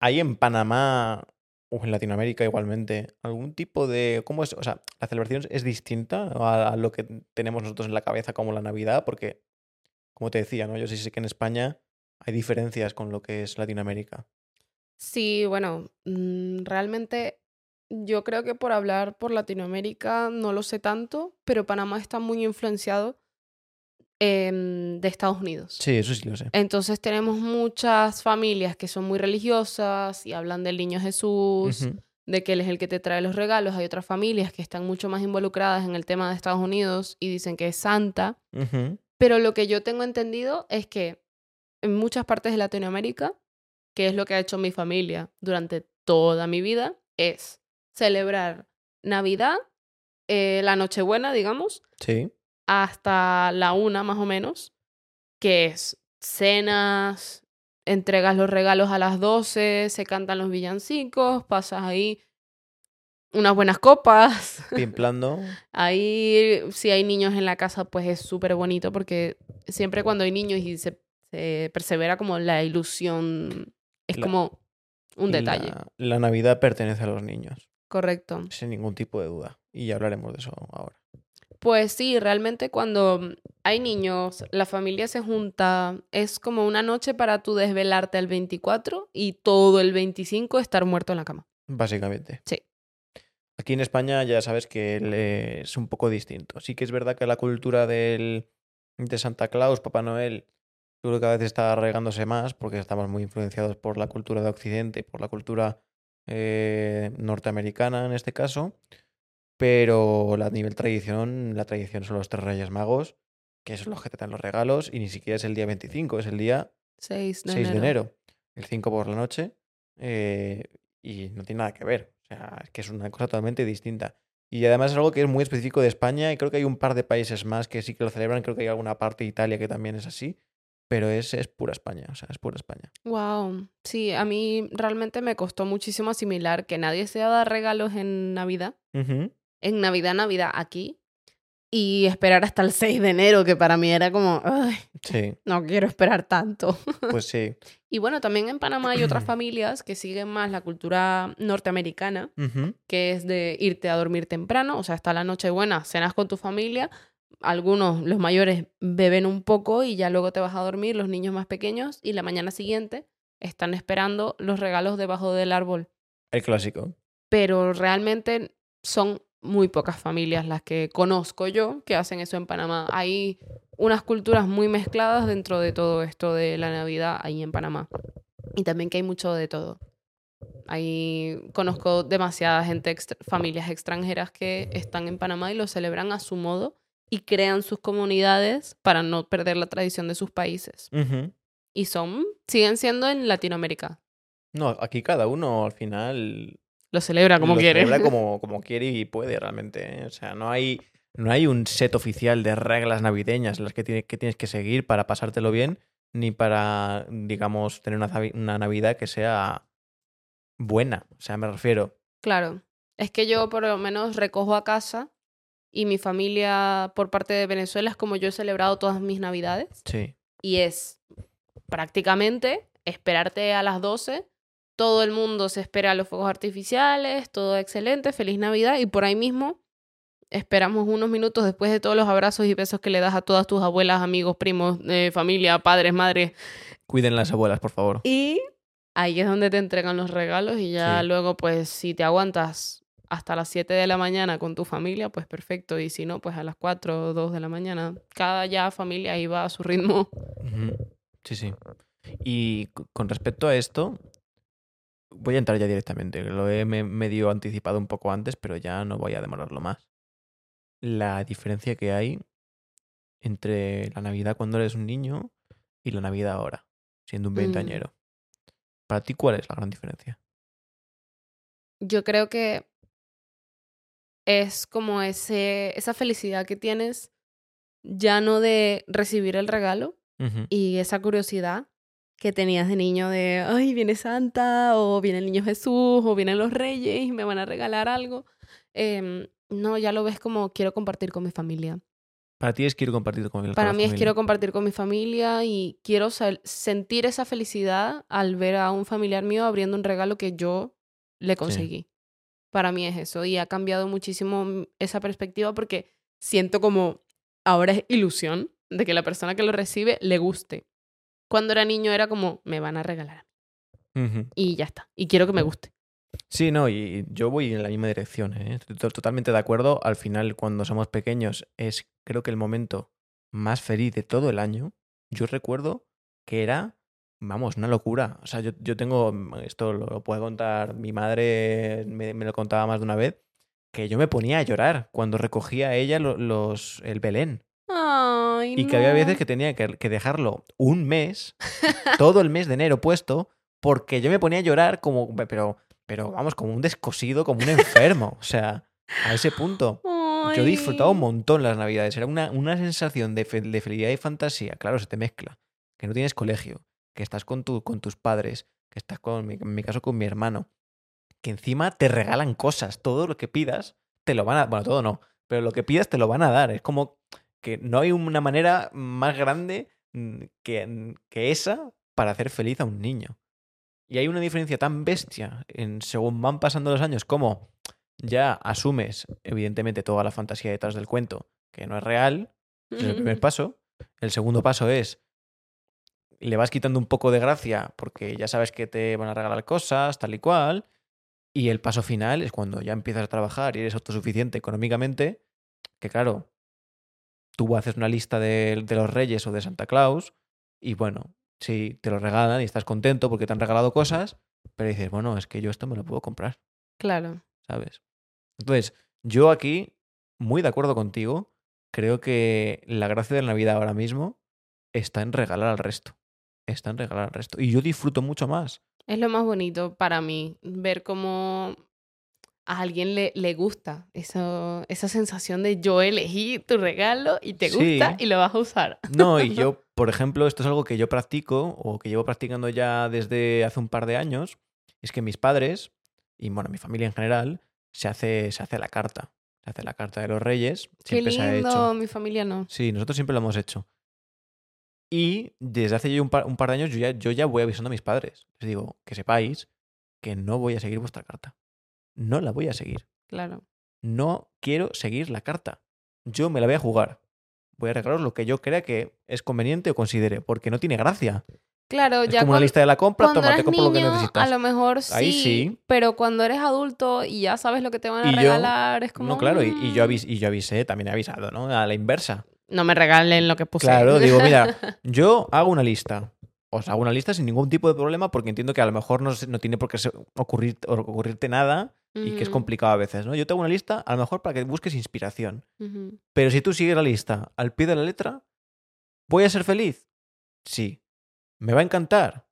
¿hay en Panamá o en Latinoamérica igualmente algún tipo de... ¿Cómo es? O sea, ¿la celebración es distinta a, a lo que tenemos nosotros en la cabeza como la Navidad? Porque, como te decía, ¿no? Yo sí sé que en España hay diferencias con lo que es Latinoamérica. Sí, bueno, mm, realmente yo creo que por hablar por Latinoamérica no lo sé tanto, pero Panamá está muy influenciado de Estados Unidos. Sí, eso sí lo sé. Entonces tenemos muchas familias que son muy religiosas y hablan del niño Jesús, de que él es el que te trae los regalos. Hay otras familias que están mucho más involucradas en el tema de Estados Unidos y dicen que es Santa. Ujú. Pero lo que yo tengo entendido es que en muchas partes de Latinoamérica, que es lo que ha hecho mi familia durante toda mi vida, es celebrar Navidad, eh, la Nochebuena, digamos, Sí. hasta la una más o menos, que es cenas, entregas los regalos a las 12, se cantan los villancicos, pasas ahí unas buenas copas. <laughs> Pimplando. Ahí, si hay niños en la casa, pues es súper bonito porque siempre cuando hay niños y se, se persevera como la ilusión, es La- como un detalle. La, la Navidad pertenece a los niños, Correcto. sin ningún tipo de duda. Y ya hablaremos de eso ahora. Pues sí, realmente cuando hay niños, la familia se junta, es como una noche para tú desvelarte el 24 y todo el 25 estar muerto en la cama. Básicamente. Sí. Aquí en España ya sabes que le- es un poco distinto. Sí que es verdad que la cultura del, de Santa Claus, Papá Noel, yo creo que cada vez está arraigándose más porque estamos muy influenciados por la cultura de Occidente y por la cultura eh, norteamericana en este caso. Pero a nivel tradición, la tradición son los tres Reyes Magos, que son los que te dan los regalos, y ni siquiera es el día 25, es el día 6 de 6 enero. de enero, el 5 por la noche, eh, y no tiene nada que ver. O sea, es que es una cosa totalmente distinta. Y además es algo que es muy específico de España, y creo que hay un par de países más que sí que lo celebran, creo que hay alguna parte de Italia que también es así, pero es, es pura España, o sea, es pura España. Wow. Sí, a mí realmente me costó muchísimo asimilar que nadie se da regalos en Navidad. En Navidad, Navidad aquí. Y esperar hasta el 6 de enero, que para mí era como, "Ay, Sí, no quiero esperar tanto. pues sí. <laughs> Y bueno, también en Panamá hay otras <clears throat> familias que siguen más la cultura norteamericana, que es de irte a dormir temprano, o sea, hasta la noche buena, cenas con tu familia, algunos, los mayores, beben un poco y ya luego te vas a dormir, los niños más pequeños, y la mañana siguiente están esperando los regalos debajo del árbol. El clásico. Pero realmente son muy pocas familias las que conozco yo que hacen eso en Panamá. Hay unas culturas muy mezcladas dentro de todo esto de la Navidad ahí en Panamá. Y también que hay mucho de todo. Ahí conozco demasiada gente, extra- familias extranjeras que están en Panamá y lo celebran a su modo y crean sus comunidades para no perder la tradición de sus países. Ujú. Y son, siguen siendo en Latinoamérica. No, aquí cada uno al final Lo celebra como lo quiere. celebra como, <laughs> como quiere y puede realmente. ¿eh? O sea, no hay, no hay un set oficial de reglas navideñas las que, tiene- que tienes que seguir para pasártelo bien, ni para, digamos, tener una, una Navidad que sea buena. O sea, me refiero. Claro. Es que yo por lo menos recojo a casa y mi familia por parte de Venezuela es como yo he celebrado todas mis navidades Sí. y es prácticamente esperarte a las 12. Todo el mundo se espera a los fuegos artificiales, todo excelente, feliz Navidad y por ahí mismo esperamos unos minutos después de todos los abrazos y besos que le das a todas tus abuelas, amigos, primos, eh, familia, padres, madres Cuiden las abuelas, por favor. y ahí es donde te entregan los regalos y ya Sí. luego, pues, si te aguantas hasta las 7 de la mañana con tu familia, pues perfecto. Y si no, pues a las 4 o 2 de la mañana. Cada ya familia iba a su ritmo. Sí, sí. Y con respecto a esto, voy a entrar ya directamente. Lo he me- medio anticipado un poco antes, pero ya no voy a demorarlo más. La diferencia que hay entre la Navidad cuando eres un niño y la Navidad ahora, siendo un Mm. veinteañero. Para ti, ¿cuál es la gran diferencia? Yo creo que es como ese, esa felicidad que tienes ya no de recibir el regalo y esa curiosidad que tenías de niño de, ay, viene Santa, o viene el niño Jesús, o vienen los reyes y me van a regalar algo. Em, no, ya lo ves como quiero compartir con mi familia. Para ti es quiero compartir con el Para mí es quiero compartir con mi familia y quiero sentir esa felicidad al ver a un familiar mío abriendo un regalo que yo le conseguí. Para mí es eso y ha cambiado muchísimo esa perspectiva porque siento como ahora es ilusión de que la persona que lo recibe le guste. Cuando era niño era como me van a regalar. Y ya está. Y quiero que me guste. Sí, no, y yo voy en la misma dirección, ¿eh? estoy totalmente de acuerdo. Al final, cuando somos pequeños, es creo que el momento más feliz de todo el año. Yo recuerdo que era, vamos, una locura. O sea, yo, yo tengo, esto lo puede contar, mi madre me, lo contaba más de una vez, que yo me ponía a llorar cuando recogía ella los, el Belén. Ay, y que había veces que tenía que, que dejarlo un mes, todo el mes de enero puesto, porque yo me ponía a llorar como, pero pero vamos, como un descosido, como un enfermo. O sea, a ese punto. Yo he disfrutado un montón las navidades. Era una, una sensación de, de, felicidad y fantasía. Claro, se te mezcla. Que no tienes colegio, que estás con, tu, con tus padres, que estás con, en mi caso, con mi hermano. Que encima te regalan cosas. Todo lo que pidas, te lo van a... Bueno, todo no. Pero lo que pidas te lo van a dar. Es como que no hay una manera más grande mm, que, que esa para hacer feliz a un niño. Y hay una diferencia tan bestia en según van pasando los años, como ya asumes, evidentemente, toda la fantasía detrás del cuento, que no es real, es el primer paso. El segundo paso es, le vas quitando un poco de gracia porque ya sabes que te van a regalar cosas, tal y cual. Y el paso final es cuando ya empiezas a trabajar y eres autosuficiente económicamente, que claro, tú haces una lista de, de los reyes o de Santa Claus y bueno, Sí, te lo regalan y estás contento porque te han regalado cosas, pero dices, bueno, es que yo esto me lo puedo comprar. Claro. ¿Sabes? Entonces, yo aquí, muy de acuerdo contigo, creo que la gracia de la Navidad ahora mismo está en regalar al resto. Está en regalar al resto. Y yo disfruto mucho más. Es lo más bonito para mí, ver cómo a alguien le, le gusta eso, esa sensación de yo elegí tu regalo y te gusta y lo vas a usar. No, y <laughs> yo, por ejemplo, esto es algo que yo practico o que llevo practicando ya desde hace un par de años, es que mis padres y bueno, mi familia en general se hace, se hace la carta. Se hace la carta de los reyes. Qué lindo, mi familia no. Sí, nosotros siempre lo hemos hecho. Y desde hace ya un par, un par de años yo ya, yo ya voy avisando a mis padres. Les digo, que sepáis que no voy a seguir vuestra carta no la voy a seguir. Claro. No quiero seguir la carta. Yo me la voy a jugar. Voy a regalaros lo que yo crea que es conveniente o considere, porque no tiene gracia. Claro, es ya. Como una lista de la compra, tómate compra lo que necesitas. A lo mejor sí, Ahí sí. Pero cuando eres adulto y ya sabes lo que te van a regalar, es como. No, claro, y, y, yo mm". avis, y yo avisé, también he avisado, ¿no? A la inversa. No me regalen lo que puse. Claro, digo, mira, <laughs> yo hago una lista os hago una lista sin ningún tipo de problema porque entiendo que a lo mejor no, no tiene por qué ocurrir, ocurrirte nada y que es complicado a veces, ¿no? Yo tengo una lista a lo mejor para que busques inspiración. Pero si tú sigues la lista al pie de la letra, ¿voy a ser feliz? Sí. ¿Me va a encantar?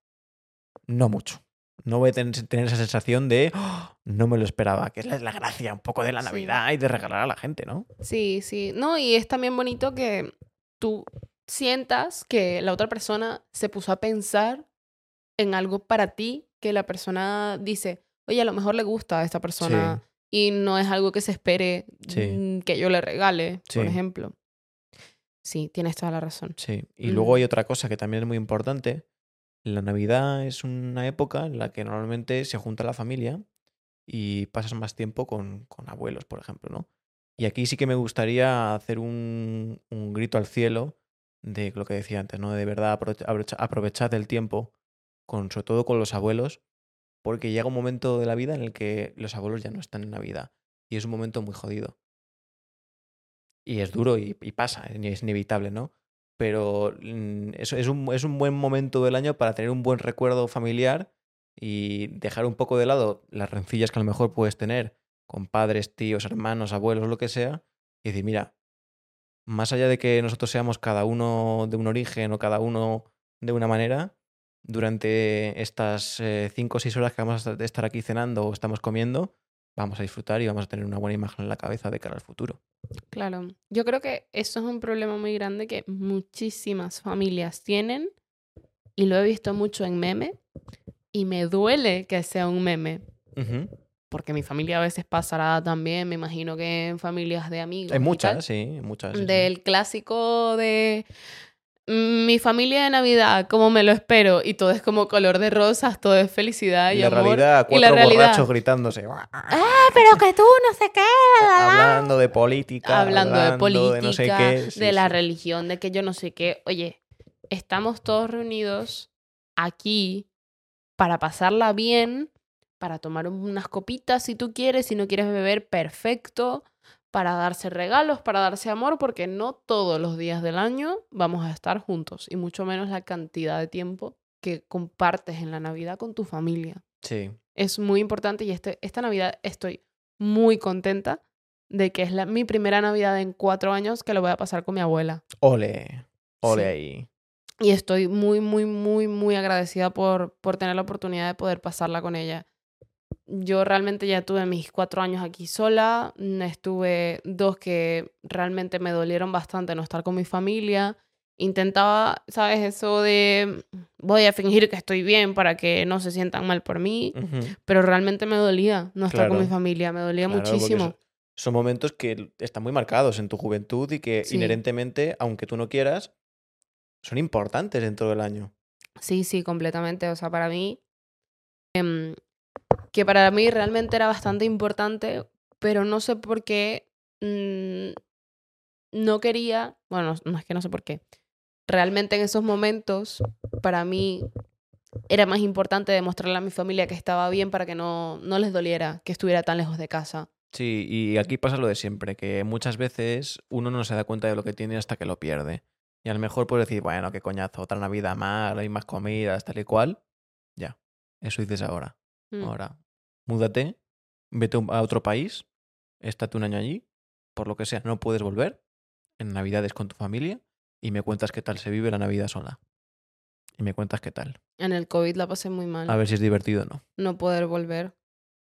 No mucho. No voy a tener, esa sensación de ¡Oh! no me lo esperaba, que es la, gracia un poco de la Navidad y de regalar a la gente, ¿no? Sí, sí. No, y es también bonito que tú sientas que la otra persona se puso a pensar en algo para ti que la persona dice, oye, a lo mejor le gusta a esta persona y no es algo que se espere mm, que yo le regale, por ejemplo. Sí, tienes toda la razón. Sí, y luego hay otra cosa que también es muy importante. La Navidad es una época en la que normalmente se junta la familia y pasas más tiempo con, con abuelos, por ejemplo, ¿no? Y aquí sí que me gustaría hacer un, un grito al cielo de lo que decía antes, ¿no? De verdad aprovechar el tiempo, con, sobre todo con los abuelos, porque llega un momento de la vida en el que los abuelos ya no están en la vida. Y es un momento muy jodido. Y es duro y, pasa, es inevitable, ¿no? Pero mm, eso es un, es un buen momento del año para tener un buen recuerdo familiar y dejar un poco de lado las rencillas que a lo mejor puedes tener con padres, tíos, hermanos, abuelos, lo que sea, y decir, mira, más allá de que nosotros seamos cada uno de un origen o cada uno de una manera, durante estas eh, cinco o seis horas que vamos a estar aquí cenando o estamos comiendo, vamos a disfrutar y vamos a tener una buena imagen en la cabeza de cara al futuro. Claro, yo creo que eso es un problema muy grande que muchísimas familias tienen y lo he visto mucho en meme y me duele que sea un meme. porque mi familia a veces pasará también, me imagino que en familias de amigos. Hay tal, muchas, sí, muchas. sí, sí. Del clásico de "Mm, mi familia de Navidad, como me lo espero, y todo es como color de rosas, todo es felicidad y, Y la amor. realidad, y la cuatro realidad, borrachos gritándose. ah, pero que tú no sé qué, la, la, la". hablando de política. hablando de política, no sé qué. sí, de la sí. religión, de que yo no sé qué. Oye, estamos todos reunidos aquí para pasarla bien, para tomar unas copitas si tú quieres, si no quieres beber, perfecto, para darse regalos, para darse amor, porque no todos los días del año vamos a estar juntos, y mucho menos la cantidad de tiempo que compartes en la Navidad con tu familia Sí. es muy importante y este, esta Navidad estoy muy contenta de que es la, mi primera Navidad en cuatro años que lo voy a pasar con mi abuela. Ole. Ole Sí. ahí. Y estoy muy, muy, muy, muy agradecida por, por tener la oportunidad de poder pasarla con ella. Yo realmente ya tuve mis cuatro años aquí sola, mm, estuve dos que realmente me dolieron bastante no estar con mi familia. Intentaba, ¿sabes? Eso de voy a fingir que estoy bien para que no se sientan mal por mí. Pero realmente me dolía no estar con mi familia, me dolía Claro, muchísimo. Son, momentos que están muy marcados en tu juventud y que Sí. inherentemente, aunque tú no quieras, son importantes dentro del año. Sí, sí, completamente. O sea, para mí, em, que para mí realmente era bastante importante, pero no sé por qué mm, no quería, bueno, no es que no sé por qué. Realmente en esos momentos, para mí era más importante demostrarle a mi familia que estaba bien para que no, no les doliera que estuviera tan lejos de casa. Sí, y aquí pasa lo de siempre, que muchas veces uno no se da cuenta de lo que tiene hasta que lo pierde. Y a lo mejor puedes decir, bueno, qué coñazo, otra Navidad más, hay más comidas, tal y cual. Ya, eso dices ahora. Mm. Ahora, múdate, vete a otro país, estate un año allí, por lo que sea, no puedes volver, en Navidades con tu familia, y me cuentas qué tal se vive la Navidad sola. Y me cuentas qué tal. En el COVID la pasé muy mal. A ver si es divertido o no. no poder volver.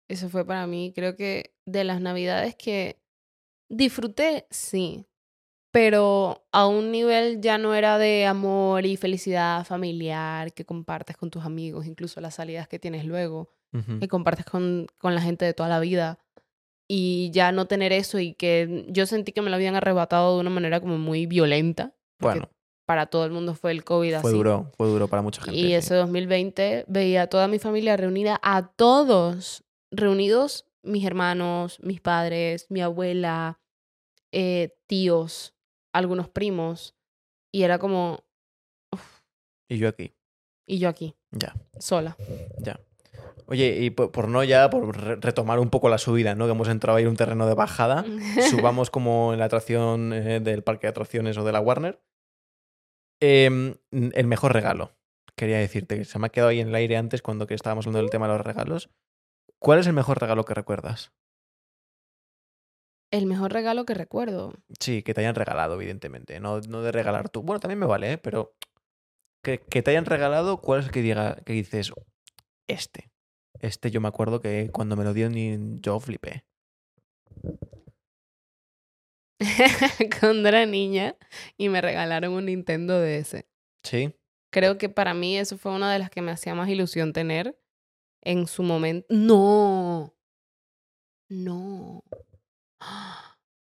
Eso fue para mí, creo que de las navidades que disfruté, sí, pero a un nivel ya no era de amor y felicidad familiar que compartes con tus amigos, incluso las salidas que tienes luego, Ujú. que compartes con, con la gente de toda la vida. Y ya no tener eso y que yo sentí que me lo habían arrebatado de una manera como muy violenta. Bueno, Para todo el mundo fue el COVID fue así. duro, fue duro para mucha gente. Y sí. ese 2020 veía a toda mi familia reunida, a todos reunidos, mis hermanos, mis padres, mi abuela, eh, tíos, algunos primos. Y era como, Y yo aquí, y yo aquí, ya, sola. ya. Oye, y por, por no ya, por re- retomar un poco la subida, ¿no? Que hemos entrado ahí en un terreno de bajada. <laughs> subamos como en la atracción eh, del parque de atracciones o de la Warner. Em, el mejor regalo. Quería decirte que se me ha quedado ahí en el aire antes cuando que estábamos hablando del tema de los regalos. ¿Cuál es el mejor regalo que recuerdas? El mejor regalo que recuerdo. Sí, que te hayan regalado, evidentemente. No, no de regalar tú. Bueno, también me vale, ¿eh? Pero que, que te hayan regalado, ¿cuál es el que, diga, que dices, este? Este yo me acuerdo que cuando me lo dieron yo flipé. <laughs> Cuando era niña y me regalaron un Nintendo DS. Sí. Creo que para mí eso fue una de las que me hacía más ilusión tener en su momento. No. No.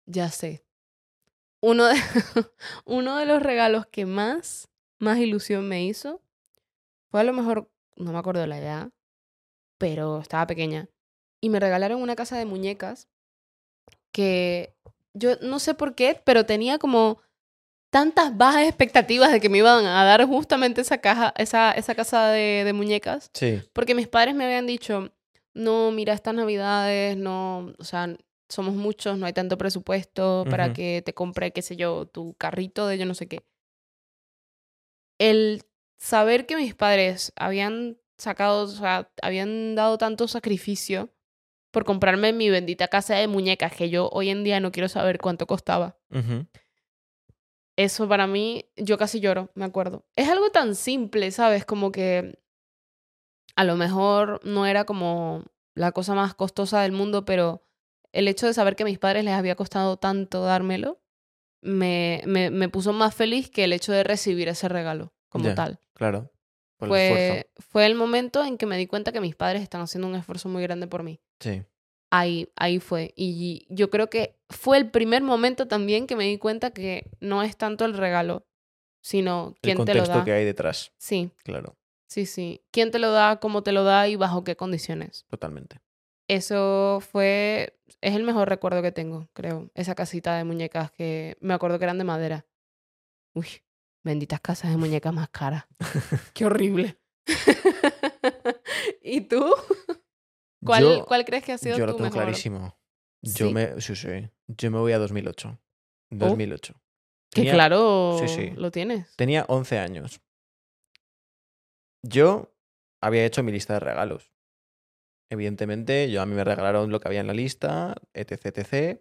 Ya sé. Uno de, <laughs> uno de los regalos que más, más ilusión me hizo fue a lo mejor, no me acuerdo la edad, pero estaba pequeña. Y me regalaron una casa de muñecas que yo no sé por qué, pero tenía como tantas bajas expectativas de que me iban a dar justamente esa caja, esa, esa casa de, de muñecas, Sí. porque mis padres me habían dicho, no, mira, estas navidades, no, o sea, somos muchos, no hay tanto presupuesto para que te compre, qué sé yo, tu carrito de yo no sé qué. El saber que mis padres habían sacado, o sea, habían dado tanto sacrificio por comprarme mi bendita casa de muñecas que yo hoy en día no quiero saber cuánto costaba. Eso para mí, yo casi lloro, me acuerdo. Es algo tan simple, ¿sabes? Como que a lo mejor no era como la cosa más costosa del mundo, pero el hecho de saber que a mis padres les había costado tanto dármelo, me, me, me puso más feliz que el hecho de recibir ese regalo como tal. Claro. Por el. Fue, fue el momento en que me di cuenta que mis padres están haciendo un esfuerzo muy grande por mí. Sí. ahí, ahí fue. Y yo creo que fue el primer momento también que me di cuenta que no es tanto el regalo, sino El quién te lo contexto da. que hay detrás, Sí, claro, sí, sí. ¿Quién te lo da, cómo te lo da y bajo qué condiciones? totalmente. Eso fue, es el mejor recuerdo que tengo, creo. Esa casita de muñecas que me acuerdo que eran de madera. Uy, benditas casas de muñecas más caras. <laughs> Qué horrible. <laughs> ¿Y tú? ¿Cuál, yo, ¿Cuál crees que ha sido yo lo tengo mejor? clarísimo. Yo ¿Sí? me, sí, sí. Yo me voy a 2008. 2008. Que Tenía- claro, sí, sí. lo tienes. Tenía 11 años. Yo había hecho mi lista de regalos. Evidentemente, yo a mí me regalaron lo que había en la lista, etc, etc.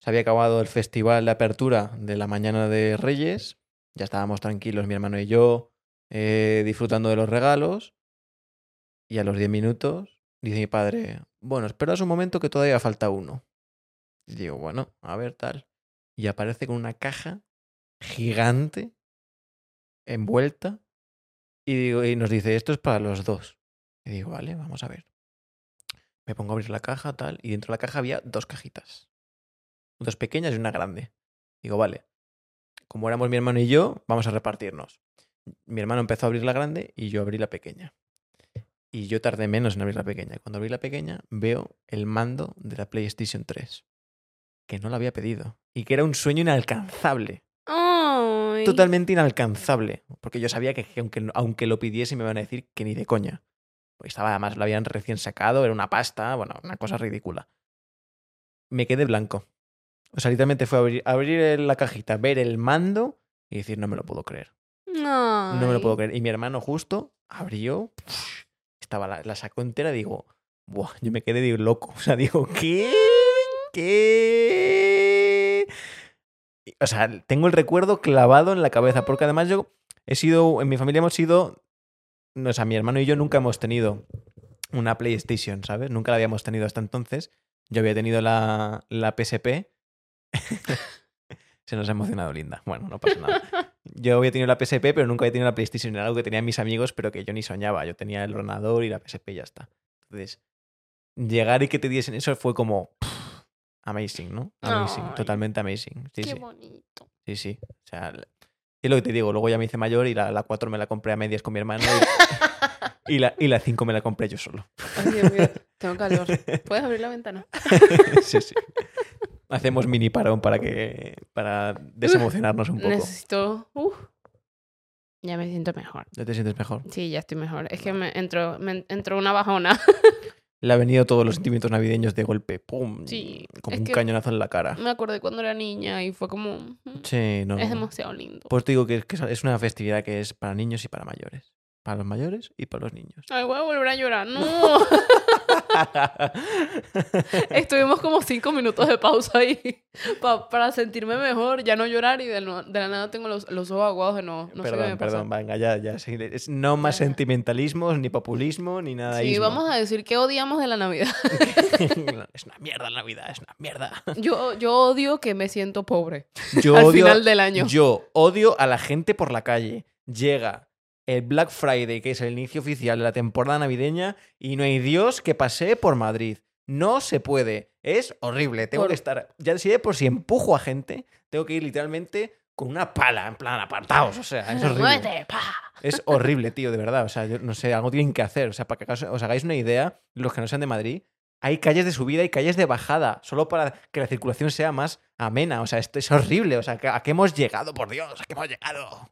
Se había acabado el festival de apertura de la mañana de Reyes. Ya estábamos tranquilos, mi hermano y yo, eh, disfrutando de los regalos. Y a los 10 minutos dice mi padre, bueno, esperas un momento que todavía falta uno. Y digo, bueno, a ver tal. Y aparece con una caja gigante, envuelta, y, digo, y nos dice, esto es para los dos. Y digo, vale, vamos a ver. Me pongo a abrir la caja, tal, y dentro de la caja había dos cajitas. Dos pequeñas y una grande. Digo, vale. Como éramos mi hermano y yo, vamos a repartirnos. Mi hermano empezó a abrir la grande y yo abrí la pequeña. Y yo tardé menos en abrir la pequeña. Cuando abrí la pequeña, veo el mando de la PlayStation 3. Que no lo había pedido. Y que era un sueño inalcanzable Ay. totalmente inalcanzable. Porque yo sabía que, que aunque, aunque lo pidiese me iban a decir que ni de coña. Porque estaba, además, lo habían recién sacado, era una pasta, bueno, una cosa ridícula. Me quedé blanco. O sea, literalmente fue abrir, abrir la cajita, ver el mando y decir, no me lo puedo creer. No me lo puedo creer. Y mi hermano justo abrió, estaba la, la sacó entera, digo, buah, yo me quedé digo, loco. <laughs> O sea, digo, ¿qué? ¿Qué? O sea, tengo el recuerdo clavado en la cabeza, porque además yo he sido, en mi familia hemos sido, no, o sea, mi hermano y yo nunca hemos tenido una PlayStation, ¿sabes? Nunca la habíamos tenido hasta entonces. Yo había tenido la, la PSP. <laughs> Se nos ha emocionado Linda. Bueno, no pasa nada. Yo había tenido la PSP, pero nunca había tenido la PlayStation. Era algo que tenían mis amigos, pero que yo ni soñaba. Yo tenía el ordenador y la PSP y ya está. Entonces, llegar y que te diesen eso fue como pff, amazing, ¿no? Amazing, Ay. totalmente amazing. Sí, Qué sí. bonito. Sí, sí. O sea, es lo que te digo. Luego ya me hice mayor y la, la 4 me la compré a medias con mi hermano y, <laughs> y la, y la 5 me la compré yo solo. Ay, Dios mío, <laughs> tengo calor. ¿Puedes abrir la ventana? sí, sí. Hacemos mini parón para que para desemocionarnos un poco. Necesito. Ya me siento mejor. ¿Ya te sientes mejor? Sí, ya estoy mejor. Es que me entró, me entró una bajona. <laughs> Le ha venido todos los sentimientos navideños de golpe. ¡Pum! Sí, Como un cañonazo en la cara. Me acordé cuando era niña y fue como. mm, Sí, no. Es demasiado lindo. Pues te digo que es, que es una festividad que es para niños y para mayores. Para los mayores y para los niños. Ay, voy a volver a llorar. No. <laughs> Estuvimos como cinco minutos de pausa ahí <laughs> pa- para sentirme mejor, ya no llorar y de, no- de la nada tengo los, los ojos aguados de no. No sé qué perdón, me perdón, venga, ya, ya. sí, es- no más Ya. sentimentalismos, ni populismo, ni nada. Sí, vamos a decir que odiamos de la Navidad. <laughs> es una mierda la Navidad, es una mierda. Yo, yo odio que me siento pobre Yo al odio, final del año. Yo odio a la gente por la calle. Llega el Black Friday, que es el inicio oficial de la temporada navideña, y no hay Dios que pase por Madrid. No se puede. Es horrible. Tengo Por- que estar. Ya si de por si empujo a gente, tengo que ir literalmente con una pala, en plan apartados. O sea, es <laughs> horrible. Es horrible, tío, de verdad. O sea, yo no sé, algo tienen que hacer. O sea, para que os hagáis una idea, los que no sean de Madrid, hay calles de subida y calles de bajada, solo para que la circulación sea más amena. O sea, esto es horrible. O sea, ¿a qué hemos llegado, por Dios? ¿A qué hemos llegado?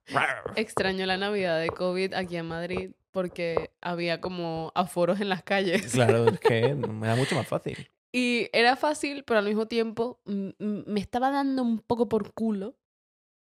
Extraño la Navidad de COVID aquí en Madrid porque había como aforos en las calles. Claro, es que <laughs> me da mucho más fácil. Y era fácil, pero al mismo tiempo me estaba dando un poco por culo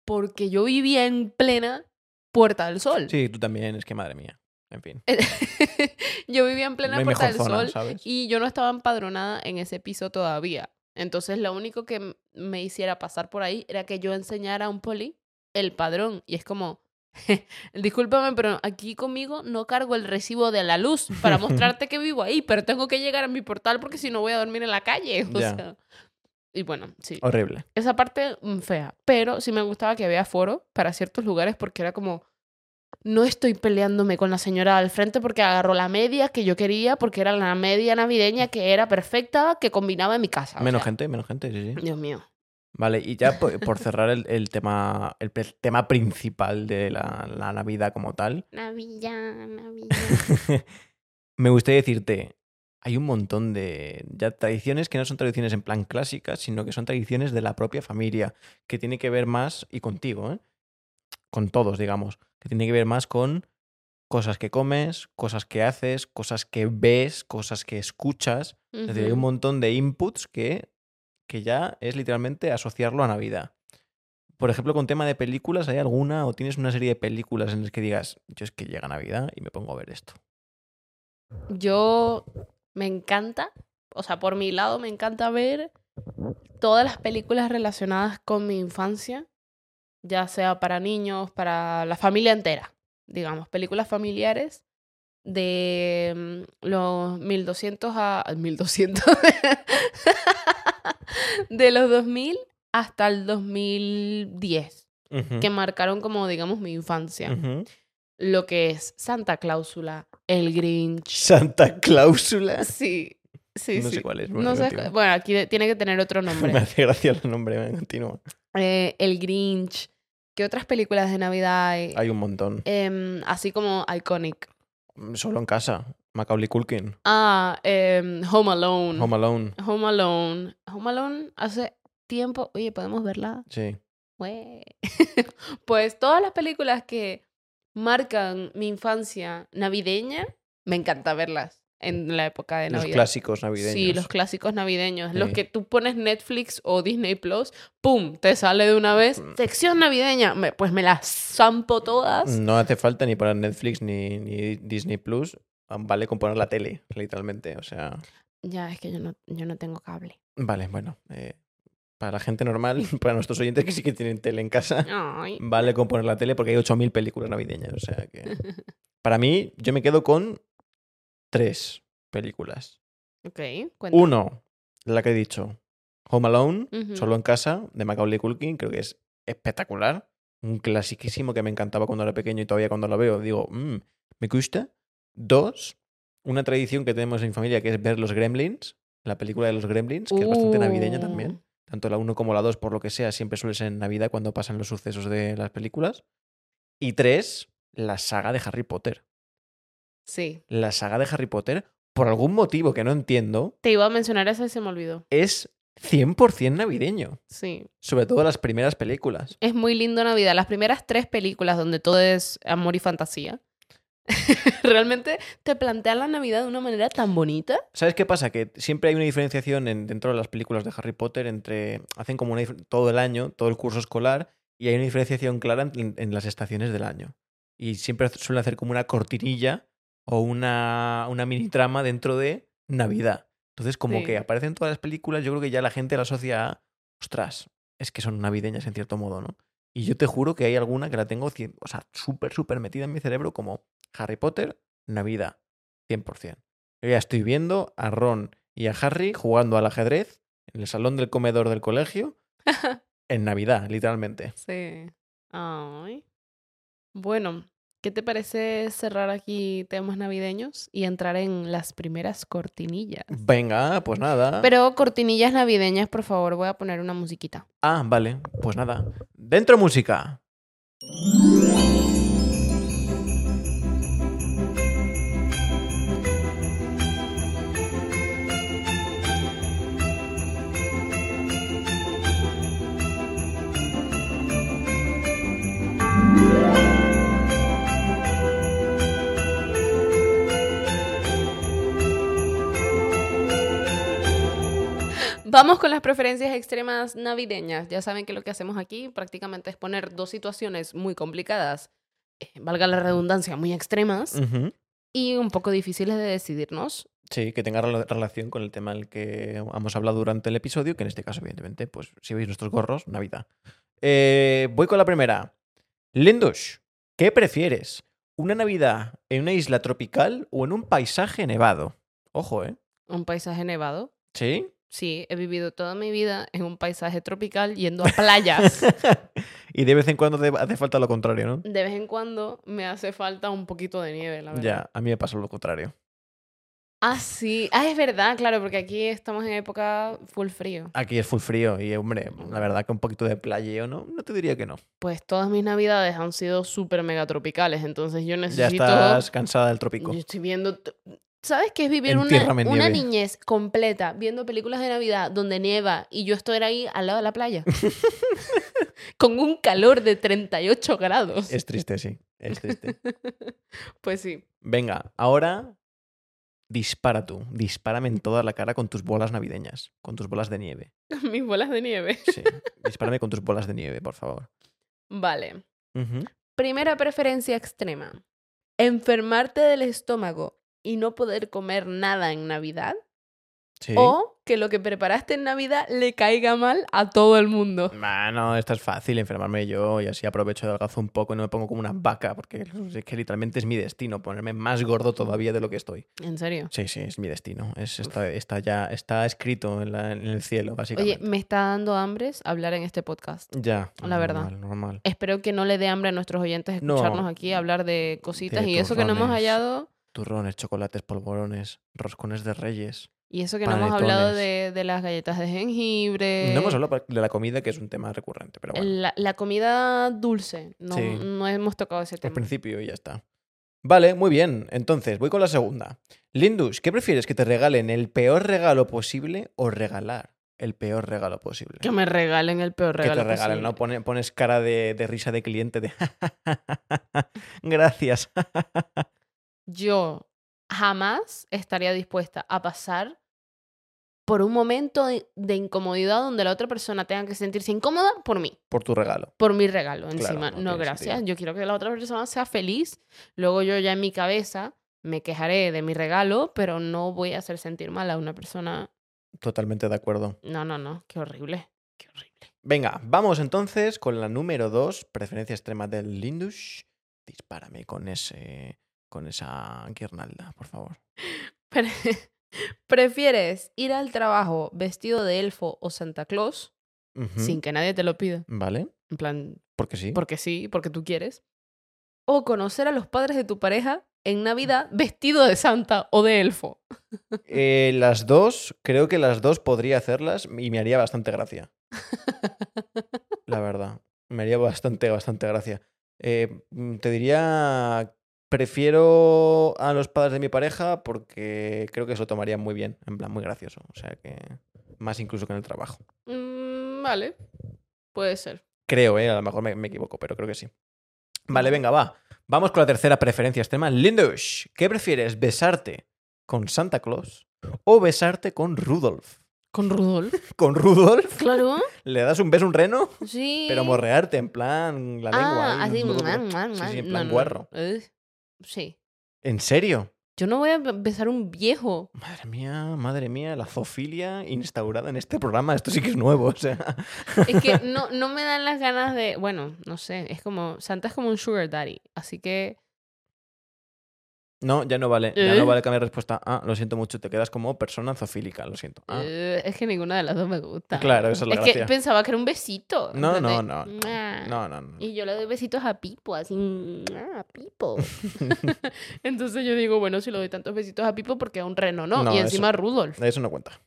porque yo vivía en plena Puerta del Sol. Sí, tú también, es que madre mía. En fin. <laughs> yo vivía en plena No Puerta del zona, Sol ¿sabes? y yo no estaba empadronada en ese piso todavía. Entonces lo único que me hiciera pasar por ahí era que yo enseñara a un poli el padrón. Y es como, <laughs> discúlpame, pero aquí conmigo no cargo el recibo de la luz para <laughs> mostrarte que vivo ahí, pero tengo que llegar a mi portal porque si no voy a dormir en la calle. O sea, y bueno, sí. Horrible. Esa parte mm, fea. Pero sí me gustaba que había foro para ciertos lugares porque era como, no estoy peleándome con la señora al frente porque agarró la media que yo quería, porque era la media navideña que era perfecta, que combinaba en mi casa. o Menos sea, gente, menos gente, sí, sí. Dios mío. Vale, y ya por, por <laughs> cerrar el, el tema, el tema principal de la, la Navidad como tal, Navidad, Navidad. <laughs> me gustaría decirte, hay un montón de ya tradiciones que no son tradiciones en plan clásicas, sino que son tradiciones de la propia familia, que tiene que ver más, y contigo, ¿eh? Con todos, digamos, que tiene que ver más con cosas que comes, cosas que haces, cosas que ves, cosas que escuchas. Es decir, hay un montón de inputs que, que ya es literalmente asociarlo a Navidad. Por ejemplo, con tema de películas, ¿hay alguna o tienes una serie de películas en las que digas, yo es que llega Navidad y me pongo a ver esto? Yo me encanta, o sea, por mi lado me encanta ver todas las películas relacionadas con mi infancia, ya sea para niños, para la familia entera, digamos, películas familiares de mm, los 1200 a <laughs> 1200 de los 2000 hasta el 2010, que marcaron como digamos mi infancia. Lo que es Santa Cláusula, El Grinch, Santa Cláusula. Sí, sí, no sí. sé cuál es. No bueno, sé, bueno, aquí tiene que tener otro <laughs> Me nombre. hace gracia el nombre, continúa. Eh, el Grinch. ¿Qué otras películas de Navidad hay? Hay un montón. Em, así como Iconic. Solo en casa. Macaulay Culkin. Ah, em, Home Alone. Home Alone. Home Alone. Home Alone hace tiempo. Oye, ¿podemos verla? Sí. <laughs> Pues todas las películas que marcan mi infancia navideña, me encanta verlas en la época de Los Navidad. clásicos navideños. Sí, los clásicos navideños. Los que tú pones Netflix o Disney Plus, ¡pum! Te sale de una vez. Mm. Sección navideña. Me- pues me las zampo todas. No hace falta ni poner Netflix ni, ni Disney Plus. Vale con poner la tele, literalmente. O sea. Ya, es que yo no, yo no tengo cable. Vale, bueno. eh, para la gente normal, <laughs> para nuestros oyentes que sí que tienen tele en casa, Ay. vale con poner la tele porque hay 8.000 películas navideñas. O sea que. <laughs> Para mí, yo me quedo con tres películas. ok, cuenta. Uno, la que he dicho, Home Alone, solo en casa, de Macaulay Culkin, creo que es espectacular. Un clasiquísimo que me encantaba cuando era pequeño y todavía cuando lo veo digo, "Mm, me gusta. Dos, una tradición que tenemos en mi familia que es ver los Gremlins, la película de los Gremlins, que es bastante navideña Uh, también. Tanto la 1 como la 2, por lo que sea, siempre suele ser en Navidad cuando pasan los sucesos de las películas. Y tres, la saga de Harry Potter. Sí. La saga de Harry Potter, por algún motivo que no entiendo, Te iba a mencionar esa y se me olvidó. es 100% navideño. Sí. Sobre todo las primeras películas. Es muy lindo Navidad. Las primeras tres películas donde todo es amor y fantasía. <laughs> Realmente te plantean la Navidad de una manera tan bonita. ¿Sabes qué pasa? Que siempre hay una diferenciación en- dentro de las películas de Harry Potter entre. Hacen como una todo el año, todo el curso escolar, y hay una diferenciación clara en, en las estaciones del año. Y siempre suelen hacer como una cortinilla o una, una mini trama dentro de Navidad. Entonces, como Sí. que aparecen todas las películas, yo creo que ya la gente la asocia a. Ostras, es que son navideñas en cierto modo, ¿no? Y yo te juro que hay alguna que la tengo, o sea, súper, súper metida en mi cerebro como Harry Potter, Navidad, 100%. Yo ya estoy viendo a Ron y a Harry jugando al ajedrez en el salón del comedor del colegio <laughs> en Navidad, literalmente. Sí. Ay. Bueno, ¿qué te parece cerrar aquí temas navideños y entrar en las primeras cortinillas? Venga, pues nada. Pero cortinillas navideñas, por favor, voy a poner una musiquita. Ah, vale, pues nada. Dentro música. Vamos con las preferencias extremas navideñas. Ya saben que lo que hacemos aquí prácticamente es poner dos situaciones muy complicadas, eh, valga la redundancia, muy extremas y un poco difíciles de decidirnos. Sí, que tenga rela- relación con el tema del que hemos hablado durante el episodio, que en este caso, evidentemente, pues si veis nuestros gorros, Navidad. Eh, voy con la primera. Lindush, ¿qué prefieres? ¿Una Navidad en una isla tropical o en un paisaje nevado? Ojo, ¿eh? Un paisaje nevado. ¿Sí? Sí, he vivido toda mi vida en un paisaje tropical yendo a playas. <laughs> y de vez en cuando te hace falta lo contrario, ¿no? De vez en cuando me hace falta un poquito de nieve, la verdad. Ya, a mí me pasa lo contrario. Ah, sí. Ah, es verdad, claro, porque aquí estamos en época full frío. Aquí es full frío y, hombre, la verdad que un poquito de playeo, ¿no? No te diría que no. Pues todas mis navidades han sido súper mega tropicales, entonces yo Ya necesito... estás cansada del trópico. Yo estoy viendo... ¿Sabes qué es vivir una, niñez completa viendo películas de Navidad donde nieva y yo estoy ahí al lado de la playa? <laughs> Con un calor de 38 grados. Es triste, sí. Es triste. <laughs> Pues sí. Venga, ahora dispara tú. Dispárame en toda la cara con tus bolas navideñas. Con tus bolas de nieve. <laughs> Mis bolas de nieve. Sí. Dispárame con tus bolas de nieve, por favor. Vale. Primera preferencia extrema. Enfermarte del estómago y no poder comer nada en Navidad. Sí. O que lo que preparaste en Navidad le caiga mal a todo el mundo. Ah, no, esta es fácil, enfermarme yo y así aprovecho de adelgazo un poco y no me pongo como una vaca, porque es que literalmente es mi destino, ponerme más gordo todavía de lo que estoy. En serio. Sí, sí, es mi destino. Es, está, está ya está escrito en, la- en el cielo, Oye, básicamente. me está dando hambres hablar en este podcast. ya. la verdad. Normal. Espero que no le dé hambre a nuestros oyentes No. escucharnos aquí hablar de cositas De y eso que no hemos hallado Turrones, chocolates, polvorones, roscones de reyes. y eso que no hemos hablado de, de las galletas de jengibre. No hemos hablado de la comida, que es un tema recurrente, pero bueno. la, la comida dulce. No, Sí. no hemos tocado ese Al tema. principio y ya está. Vale, muy bien. Entonces, voy con la segunda. Lindus, ¿qué prefieres? ¿Que te regalen el peor regalo posible o regalar el peor regalo posible? Que me regalen el peor que regalo. te regalen, posible. ¿no? Pone- pones cara de, de risa de cliente de <laughs> gracias. <laughs> Yo jamás estaría dispuesta a pasar por un momento de, de incomodidad donde la otra persona tenga que sentirse incómoda por mí, Por tu regalo. por mi regalo Claro, encima. no gracias. sentido. Yo quiero que la otra persona sea feliz. Luego yo ya en mi cabeza me quejaré de mi regalo, pero no voy a hacer sentir mal a una persona. Totalmente de acuerdo. No, no, no. Qué horrible. Qué horrible. Venga, vamos entonces con la número 2, preferencia extrema del Lindus. Dispárame con ese con esa guirnalda, por favor. <laughs> Pre- <laughs> ¿Prefieres ir al trabajo vestido de elfo o Santa Claus sin que nadie te lo pida? Vale, En plan, porque sí. porque sí, porque tú quieres. O conocer a los padres de tu pareja en Navidad vestido de Santa o de elfo. <laughs> Eh, las dos, creo que las dos podría hacerlas y me haría bastante gracia. La verdad. Me haría bastante, bastante gracia. Eh, mm, te diría, prefiero a los padres de mi pareja porque creo que se lo tomarían muy bien, en plan, muy gracioso. O sea que más incluso que en el trabajo. Mm, vale, puede ser. Creo, ¿eh? A lo mejor me, me equivoco, pero creo que sí. Vale, venga, va. Vamos con la tercera preferencia extrema. Lindush, ¿qué prefieres? ¿Besarte con Santa Claus o besarte con Rudolf? ¿Con Rudolf? <laughs> ¿Con Rudolf? Claro, ¿Le das un beso a un reno? sí. Pero morrearte, en plan la lengua. Ah, así. mua, blub. mua, Sí, en No, plan no, guarro. eh, Sí. ¿En serio? Yo no voy a besar un viejo. Madre mía, madre mía, la zoofilia instaurada en este programa. Esto sí que es nuevo, o sea. Es que no, <laughs> no me dan las ganas de. Bueno, no sé. Es como. Santa es como un sugar daddy. Así que. No, ya no vale. Ya ¿Eh? no vale cambiar respuesta. Ah, lo siento mucho. Te quedas como persona zoofílica, lo siento. Ah. eh, es que ninguna de las dos me gusta. Claro, esa es la Es que pensaba que era un besito. No, no, no. No, no, no. Y yo le doy besitos a Pipo, así. "Mua, A Pipo. <laughs> Entonces yo digo, bueno, si le doy tantos besitos a Pipo, porque a un reno no. No, y eso- encima a Rudolf. Eso no cuenta.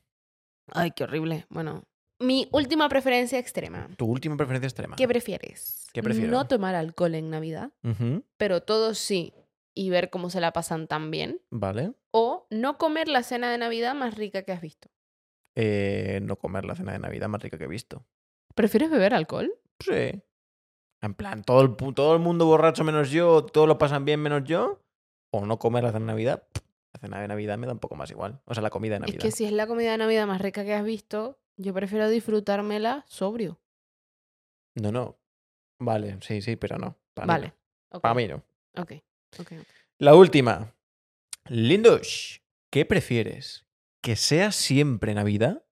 Ay, qué horrible. Bueno. Mi última preferencia extrema. Tu última preferencia extrema. ¿Qué prefieres? ¿Qué prefiero? No tomar alcohol en Navidad, pero todos sí. Y ver cómo se la pasan tan bien. Vale. O no comer la cena de Navidad más rica que has visto. Eh, no comer la cena de Navidad más rica que he visto. ¿Prefieres beber alcohol? Sí. En plan, todo el, todo el mundo borracho menos yo, todos lo pasan bien menos yo. O no comer la cena de Navidad. La cena de Navidad me da un poco más igual. O sea, la comida de Navidad. Es que si es la comida de Navidad más rica que has visto, yo prefiero disfrutármela sobrio. No, no. Vale, sí, sí, pero no. Para mí Vale. no. ok, Para mí no. Ok, La última. Lindush, ¿qué prefieres? ¿Que sea siempre Navidad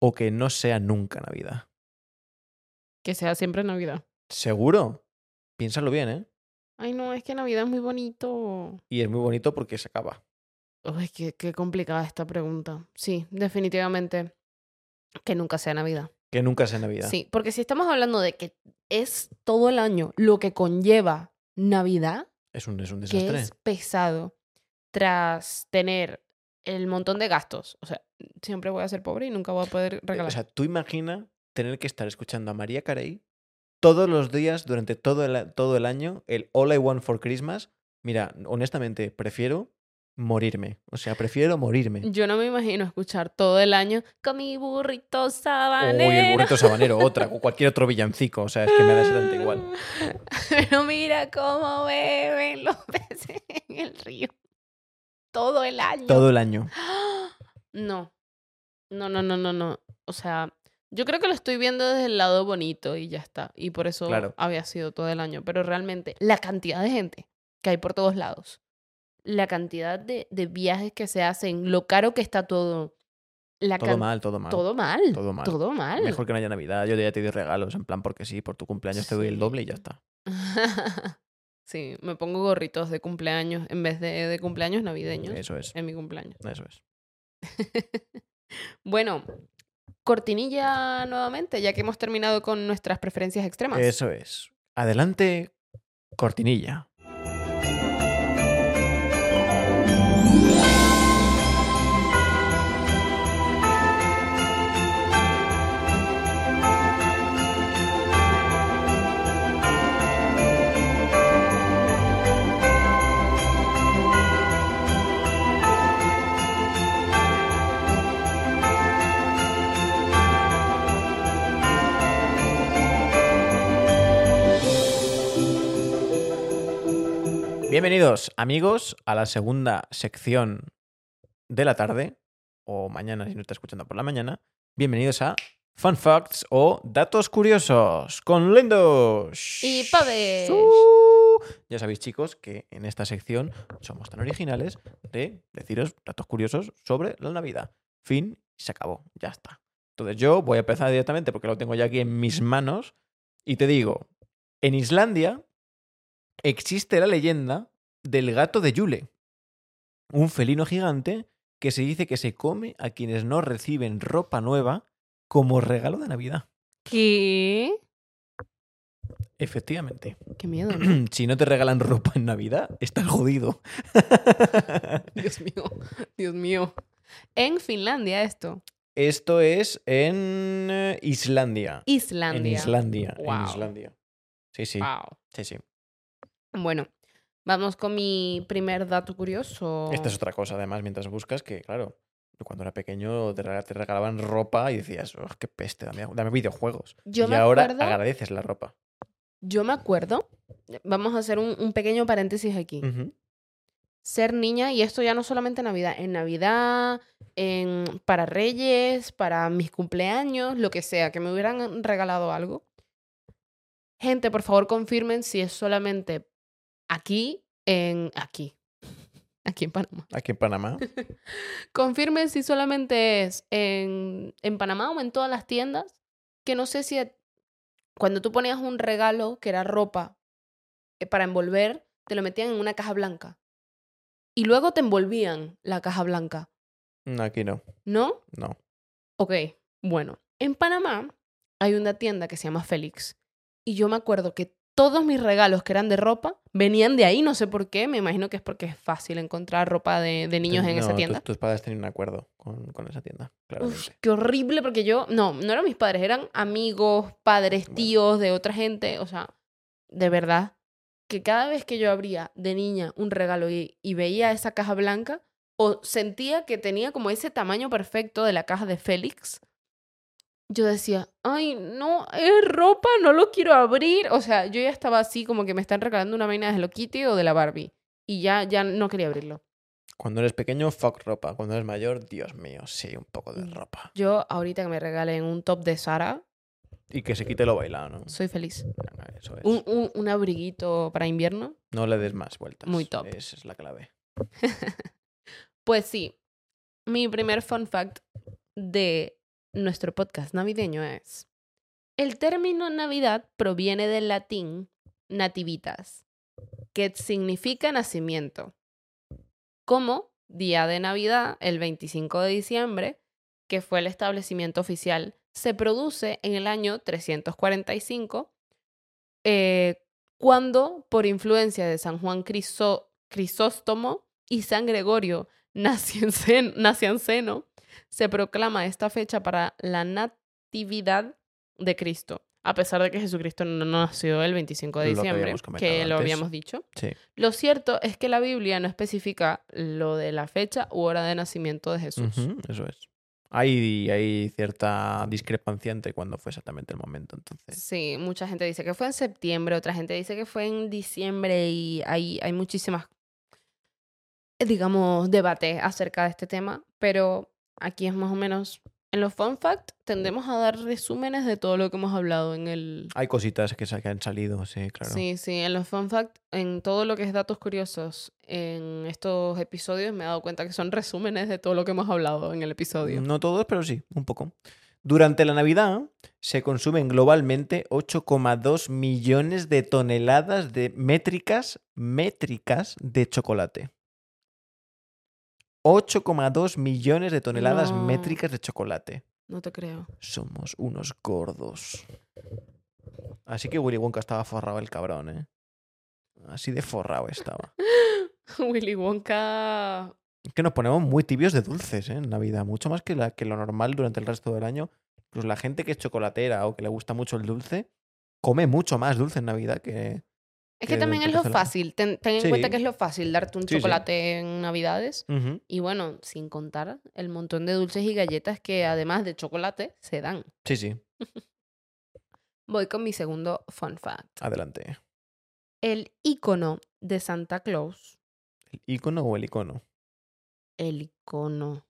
o que no sea nunca Navidad? Que sea siempre Navidad. ¿Seguro? Piénsalo bien, ¿eh? Ay, no, es que Navidad es muy bonito. Y es muy bonito porque se acaba. Uy, qué, qué complicada esta pregunta. Sí, definitivamente que nunca sea Navidad. Que nunca sea Navidad. Sí, porque si estamos hablando de que es todo el año lo que conlleva Navidad, Es un, es un que desastre. es pesado, tras tener el montón de gastos. O sea, siempre voy a ser pobre y nunca voy a poder regalar. O sea, tú imagina tener que estar escuchando a María Carey todos los días durante todo el, todo el año, el All I Want for Christmas. Mira, honestamente, prefiero morirme. O sea, prefiero morirme. Yo no me imagino escuchar todo el año con mi burrito Uy, sabanero. el burrito sabanero, otra, o cualquier otro villancico. O sea, es que me da exactamente igual. <laughs> Pero mira cómo beben los peces en el río. Todo el año. Todo el año. <gasps> No. No, no, no, no, no. O sea, yo creo que lo estoy viendo desde el lado bonito y ya está. Y por eso Claro. había sido todo el año. Pero realmente, la cantidad de gente que hay por todos lados, la cantidad de, de viajes que se hacen, lo caro que está todo. La Todo can- mal, todo mal. Todo mal. Todo mal. Todo mal. Mejor que no haya Navidad. Yo ya te doy regalos, en plan, porque sí, por tu cumpleaños te doy el doble y ya está. <laughs> sí, me pongo gorritos de cumpleaños en vez de, de cumpleaños navideños Eso es. en mi cumpleaños. Eso es. <laughs> Bueno, cortinilla nuevamente, ya que hemos terminado con nuestras preferencias extremas. Eso es. Adelante, cortinilla. Yeah. Bienvenidos, amigos, a la segunda sección de la tarde, o mañana si no está escuchando por la mañana. Bienvenidos a Fun Facts o Datos Curiosos con Lendos. Y Paves. ¡Su! Ya sabéis, chicos, que en esta sección somos tan originales de deciros datos curiosos sobre la Navidad. Fin, se acabó, ya está. Entonces yo voy a empezar directamente porque lo tengo ya aquí en mis manos y te digo, en Islandia existe la leyenda del gato de Yule, un felino gigante que se dice que se come a quienes no reciben ropa nueva como regalo de Navidad. ¿Qué? Efectivamente. Qué miedo, ¿no? <clears throat> si no te regalan ropa en Navidad, estás jodido. <laughs> Dios mío, Dios mío. En Finlandia esto. Esto es en eh, Islandia. Islandia. En Islandia. En Wow. Islandia. Sí, sí. Wow. Sí, sí. Bueno, vamos con mi primer dato curioso. Esta es otra cosa, además, mientras buscas, que claro, cuando era pequeño te rega- te regalaban ropa y decías, "Oh, qué peste, dame, dame videojuegos. Yo y me ahora acuerdo- agradeces la ropa. Yo me acuerdo, vamos a hacer un, un pequeño paréntesis aquí. Ser niña, y esto ya no solamente en Navidad, en Navidad, en, para Reyes, para mis cumpleaños, lo que sea, que me hubieran regalado algo. Gente, por favor, confirmen si es solamente aquí, en aquí, <laughs> aquí en Panamá. Aquí en Panamá. <laughs> Confirmen si solamente es en, en Panamá o en todas las tiendas. Que no sé si cuando tú ponías un regalo que era ropa eh, para envolver, te lo metían en una caja blanca. Y luego te envolvían la caja blanca. No, Aquí no. ¿No? No. Ok, bueno. En Panamá hay una tienda que se llama Félix. Y yo me acuerdo que todos mis regalos que eran de ropa venían de ahí, no sé por qué. Me imagino que es porque es fácil encontrar ropa de, de niños en no, esa tienda. Tus, padres tenían un acuerdo con, con esa tienda, claramente. qué horrible, porque yo, no, no eran mis padres, eran amigos, padres, Bueno. tíos de otra gente, o sea, de verdad, que cada vez que yo abría de niña un regalo y, y veía esa caja blanca, o sentía que tenía como ese tamaño perfecto de la caja de Félix, yo decía, ay, no, es ropa, no lo quiero abrir, o sea, yo ya estaba así como que me están regalando una vaina de Hello Kitty o de la Barbie, y ya, ya no quería abrirlo. Cuando eres pequeño, fuck ropa. Cuando eres mayor, Dios mío, sí, un poco de Mm. ropa. Yo ahorita que me regalen un top de Sara, Y que se quite lo bailado, ¿no? soy feliz. Eso es. Un, un, un abriguito para invierno. No le des más vueltas. Muy top. Esa es la clave. <laughs> Pues sí, mi primer fun fact de nuestro podcast navideño es, el término Navidad proviene del latín nativitas, que significa nacimiento, como día de Navidad, el 25 de diciembre, que fue el establecimiento oficial, se produce en el año 345, eh, cuando, por influencia de San Juan Crisóstomo y San Gregorio <laughs> Naciancen- Nacianceno, se proclama esta fecha para la natividad de Cristo, a pesar de que Jesucristo no nació el 25 de Lo que diciembre, comentado que lo habíamos dicho. Sí. Lo cierto es que la Biblia no especifica lo de la fecha u hora de nacimiento de Jesús. Eso es. Hay, hay cierta discrepancia entre cuándo fue exactamente el momento, entonces. Sí, mucha gente dice que fue en septiembre, otra gente dice que fue en diciembre y hay, hay muchísimas, digamos, debate acerca de este tema, pero aquí es más o menos, en los fun fact tendemos a dar resúmenes de todo lo que hemos hablado en el... Hay cositas que, que han salido, sí, claro. Sí, sí, en los fun fact, en todo lo que es datos curiosos, en estos episodios me he dado cuenta que son resúmenes de todo lo que hemos hablado en el episodio. No todos, pero sí, un poco. Durante la Navidad se consumen globalmente 8,2 millones de toneladas de métricas, métricas de chocolate. 8,2 millones de toneladas No. métricas de chocolate. No te creo. Somos unos gordos. Así que Willy Wonka estaba forrado el cabrón, ¿eh? Así de forrado estaba. <laughs> Willy Wonka Es que nos ponemos muy tibios de dulces ¿eh? en Navidad, mucho más que, la, que lo normal durante el resto del año. Pues la gente que es chocolatera o que le gusta mucho el dulce, come mucho más dulce en Navidad que... Es que que también es lo fácil. Ten, ten en cuenta que es lo fácil darte un Sí, sí. chocolate en Navidades. Y bueno, sin contar el montón de dulces y galletas que además de chocolate se dan. Sí, sí, <laughs> Voy con mi segundo fun fact. adelante. El icono de Santa Claus. ¿El icono o el icono? El icono.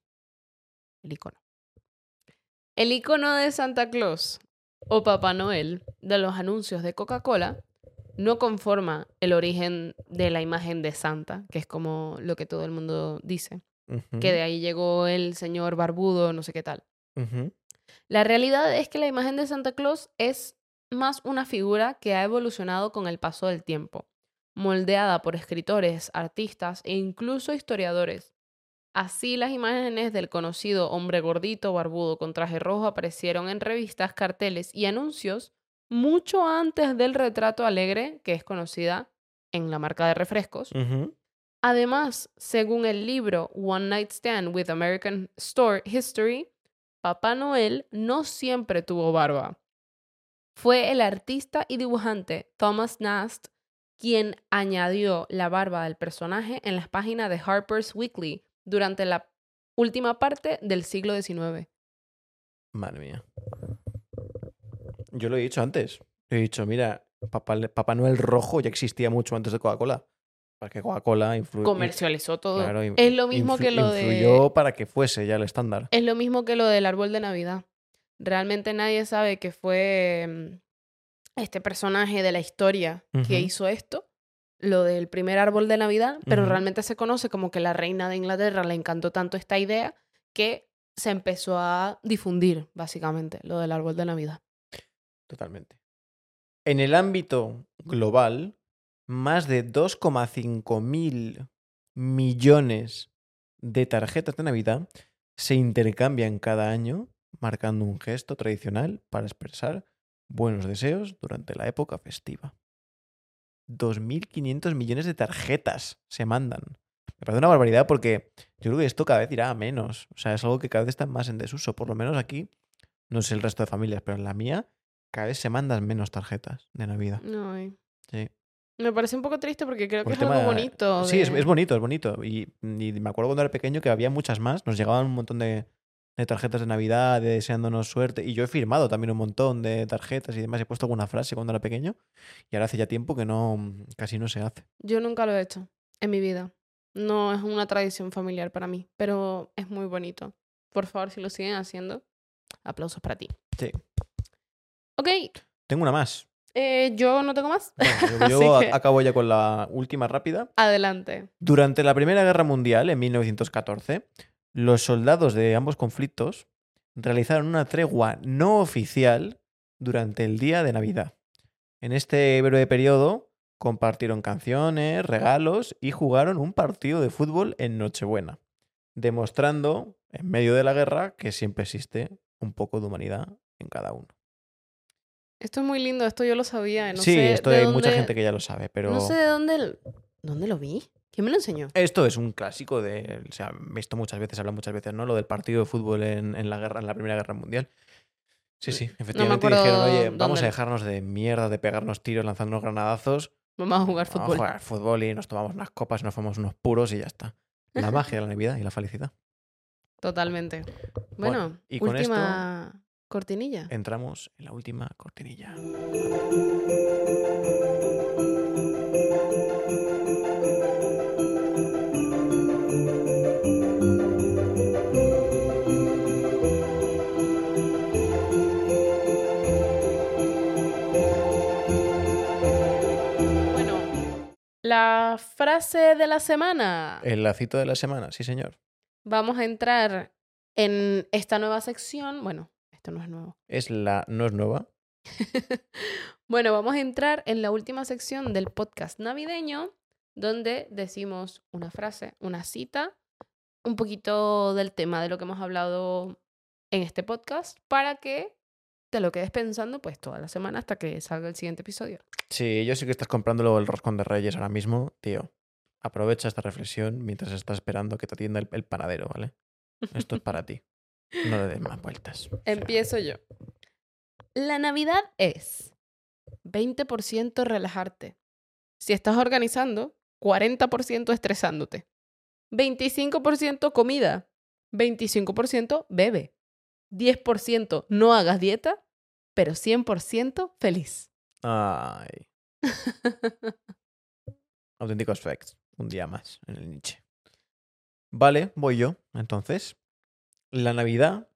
El icono. El icono de Santa Claus o Papá Noel de los anuncios de Coca-Cola no conforma el origen de la imagen de Santa, que es como lo que todo el mundo dice. Que de ahí llegó el señor barbudo, no sé qué tal. La realidad es que la imagen de Santa Claus es más una figura que ha evolucionado con el paso del tiempo, moldeada por escritores, artistas e incluso historiadores. Así las imágenes del conocido hombre gordito barbudo con traje rojo aparecieron en revistas, carteles y anuncios mucho antes del retrato alegre que es conocida en la marca de refrescos. Además, según el libro One Night Stand with American Store History, Papá Noel no siempre tuvo barba. Fue el artista y dibujante Thomas Nast quien añadió la barba del personaje en las páginas de Harper's Weekly durante la última parte del siglo XIX. Madre mía. Yo lo he dicho antes. He dicho, mira, Papá, Papá Noel rojo ya existía mucho antes de Coca-Cola. Para que Coca-Cola influ- Comercializó todo. claro, es lo mismo que lo de... influyó para que fuese ya el estándar. Es lo mismo que lo del árbol de Navidad. Realmente nadie sabe que fue mm, este personaje de la historia que hizo esto, lo del primer árbol de Navidad, pero realmente se conoce como que la reina de Inglaterra le encantó tanto esta idea que se empezó a difundir, básicamente, lo del árbol de Navidad. Totalmente. En el ámbito global, más de 2,5 mil millones de tarjetas de Navidad se intercambian cada año, marcando un gesto tradicional para expresar buenos deseos durante la época festiva. 2.500 millones de tarjetas se mandan. Me parece una barbaridad porque yo creo que esto cada vez irá a menos. O sea, es algo que cada vez está más en desuso. Por lo menos aquí, no sé el resto de familias, pero en la mía cada vez se mandan menos tarjetas de Navidad. Ay. Sí. Me parece un poco triste porque creo Por que es algo tema- bonito. Sí, es, es bonito, es bonito. Y, y me acuerdo cuando era pequeño que había muchas más. Nos llegaban un montón de, de tarjetas de Navidad, de deseándonos suerte. Y yo he firmado también un montón de tarjetas y demás. He puesto alguna frase cuando era pequeño. Y ahora hace ya tiempo que no casi no se hace. Yo nunca lo he hecho en mi vida. No es una tradición familiar para mí, pero es muy bonito. Por favor, si lo siguen haciendo, aplausos para ti. Sí. Ok, Tengo una más. eh, yo no tengo más. Bueno, <laughs> yo que- acabo ya con la última rápida. Adelante. Durante la Primera Guerra Mundial, en 1914, los soldados de ambos conflictos realizaron una tregua no oficial durante el día de Navidad. En este breve periodo compartieron canciones, regalos y jugaron un partido de fútbol en Nochebuena. demostrando en medio de la guerra que siempre existe un poco de humanidad en cada uno. Esto es muy lindo, esto yo lo sabía. No sí, sé esto de hay dónde- mucha gente que ya lo sabe, pero No sé de dónde, dónde lo vi. ¿Quién me lo enseñó? esto es un clásico de, o sea, visto muchas veces, habla muchas veces, ¿no? Lo del partido de fútbol en, en la guerra, en la Primera Guerra Mundial. Sí, sí, efectivamente acuerdo dijeron, oye, vamos a dejarnos de mierda, de pegarnos tiros, lanzándonos granadazos, Vamos a jugar vamos a fútbol. jugar fútbol y nos tomamos unas copas, nos fumamos unos puros y ya está. La <laughs> magia de la Navidad y la felicidad. Totalmente. Bueno, Bueno, y con esto- última cortinilla. Entramos en la última cortinilla. Bueno, la frase de la semana. El lacito de la semana, sí señor. Vamos a entrar en esta nueva sección. Bueno, esto no es nuevo. Es la, no es nueva, <laughs> bueno, vamos a entrar en la última sección del podcast navideño, donde decimos una frase, una cita, un poquito del tema de lo que hemos hablado en este podcast, para que te lo quedes pensando pues toda la semana hasta que salga el siguiente episodio. Sí, yo sé que estás comprándolo el roscón de Reyes ahora mismo, tío. Aprovecha esta reflexión mientras estás esperando que te atienda el, el panadero, ¿vale? Esto es para ti. No le des más vueltas. Empiezo yo. La Navidad es 20% relajarte. Si estás organizando, 40% estresándote. 25% comida. 25% bebe. 10% no hagas dieta, pero 100% feliz. Ay, <laughs> auténticos facts. Un día más en el Nietzsche. Vale, voy yo. Entonces, la Navidad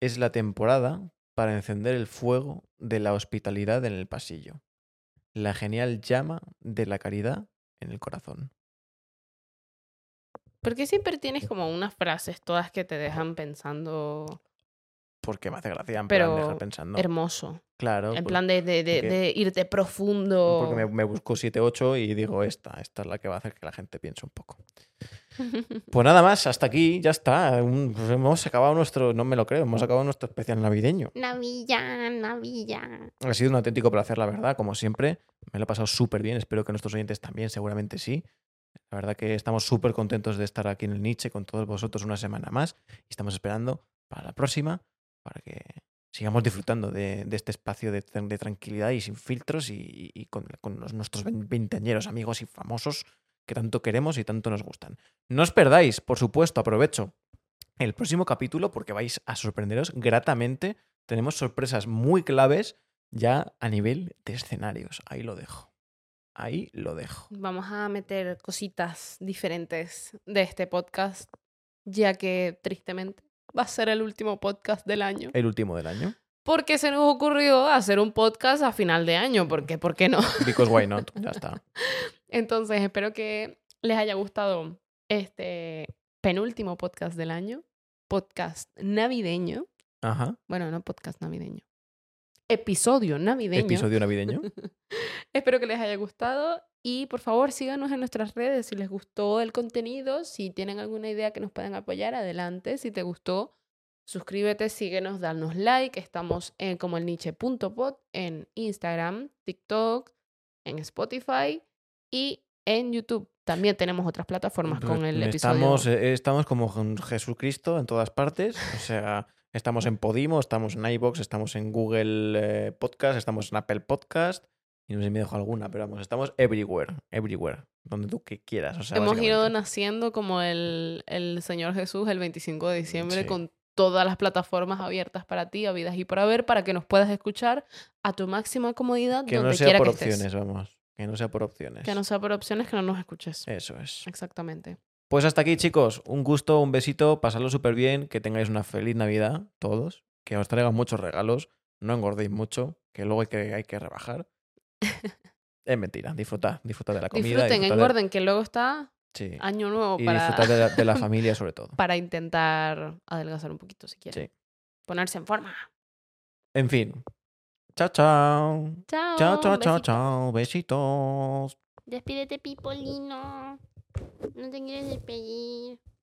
es la temporada para encender el fuego de la hospitalidad en el pasillo. La genial llama de la caridad en el corazón. Porque siempre tienes como unas frases todas que te dejan pensando Porque me hace gracia en Pero plan dejar pensando. hermoso. Claro. En por- plan de, de, de- porque- de irte profundo. Porque me, me busco 7-8 y digo esta, esta es la que va a hacer que la gente piense un poco. Pues nada más, hasta aquí, ya está. Un- pues hemos acabado nuestro, no me lo creo, hemos acabado nuestro especial navideño. Navilla, Navilla. Ha sido un auténtico placer, la verdad, como siempre. Me lo he pasado súper bien, espero que nuestros oyentes también, seguramente sí. La verdad que estamos súper contentos de estar aquí en el Nietzsche con todos vosotros una semana más y estamos esperando para la próxima, para que sigamos disfrutando de, de este espacio de, tran- de tranquilidad y sin filtros y, y con, con los- nuestros vein- veinteañeros amigos y famosos que tanto queremos y tanto nos gustan. No os perdáis, por supuesto, aprovecho el próximo capítulo porque vais a sorprenderos gratamente. Tenemos sorpresas muy claves ya a nivel de escenarios. Ahí lo dejo. Ahí lo dejo. Vamos a meter cositas diferentes de este podcast, ya que tristemente va a ser el último podcast del año. El último del año. Porque se nos ocurrió hacer un podcast a final de año, porque ¿por qué no? Because why not? Ya está. <laughs> Entonces, espero que les haya gustado este penúltimo podcast del año, podcast navideño. Ajá. Bueno, no podcast navideño. Episodio navideño. Episodio <laughs> navideño. Espero que les haya gustado y por favor síganos en nuestras redes si les gustó el contenido, si tienen alguna idea que nos puedan apoyar, adelante. Si te gustó, suscríbete, síguenos, danos like. Estamos en como el niche.pod en Instagram, TikTok, en Spotify y en YouTube. También tenemos otras plataformas con el episodio. Estamos, eh, estamos como con Jesucristo en todas partes. O sea, estamos en Podimo, estamos en iBox, estamos en Google eh, Podcast, estamos en Apple Podcast. Y no sé si me dejo alguna, pero vamos, estamos everywhere, everywhere, donde tú que quieras. O sea, Hemos ido naciendo como el, el Señor Jesús el 25 de diciembre Sí. con todas las plataformas abiertas para ti, habidas y por haber, para que nos puedas escuchar a tu máxima comodidad Que donde no sea quiera por que estés. opciones, vamos. Que no sea por opciones. Que no sea por opciones, que no nos escuches. Eso es. Exactamente. Pues hasta aquí, chicos. Un gusto, un besito, pasadlo súper bien, que tengáis una feliz Navidad, todos, que os traigan muchos regalos, no engordéis mucho, que luego hay que, hay que rebajar. <laughs> es mentira, disfrutad, disfrutad de la comida. Disfruten, de- engorden, que luego está sí, año nuevo y para, disfrutad de la, de la <laughs> familia sobre todo. para intentar adelgazar un poquito si quieren. Sí. Ponerse en forma. En fin. Chao, chao. Chao. Chao, chao, chao, besitos. chao. Besitos. Despídete, Pipolino. No te quieres despedir.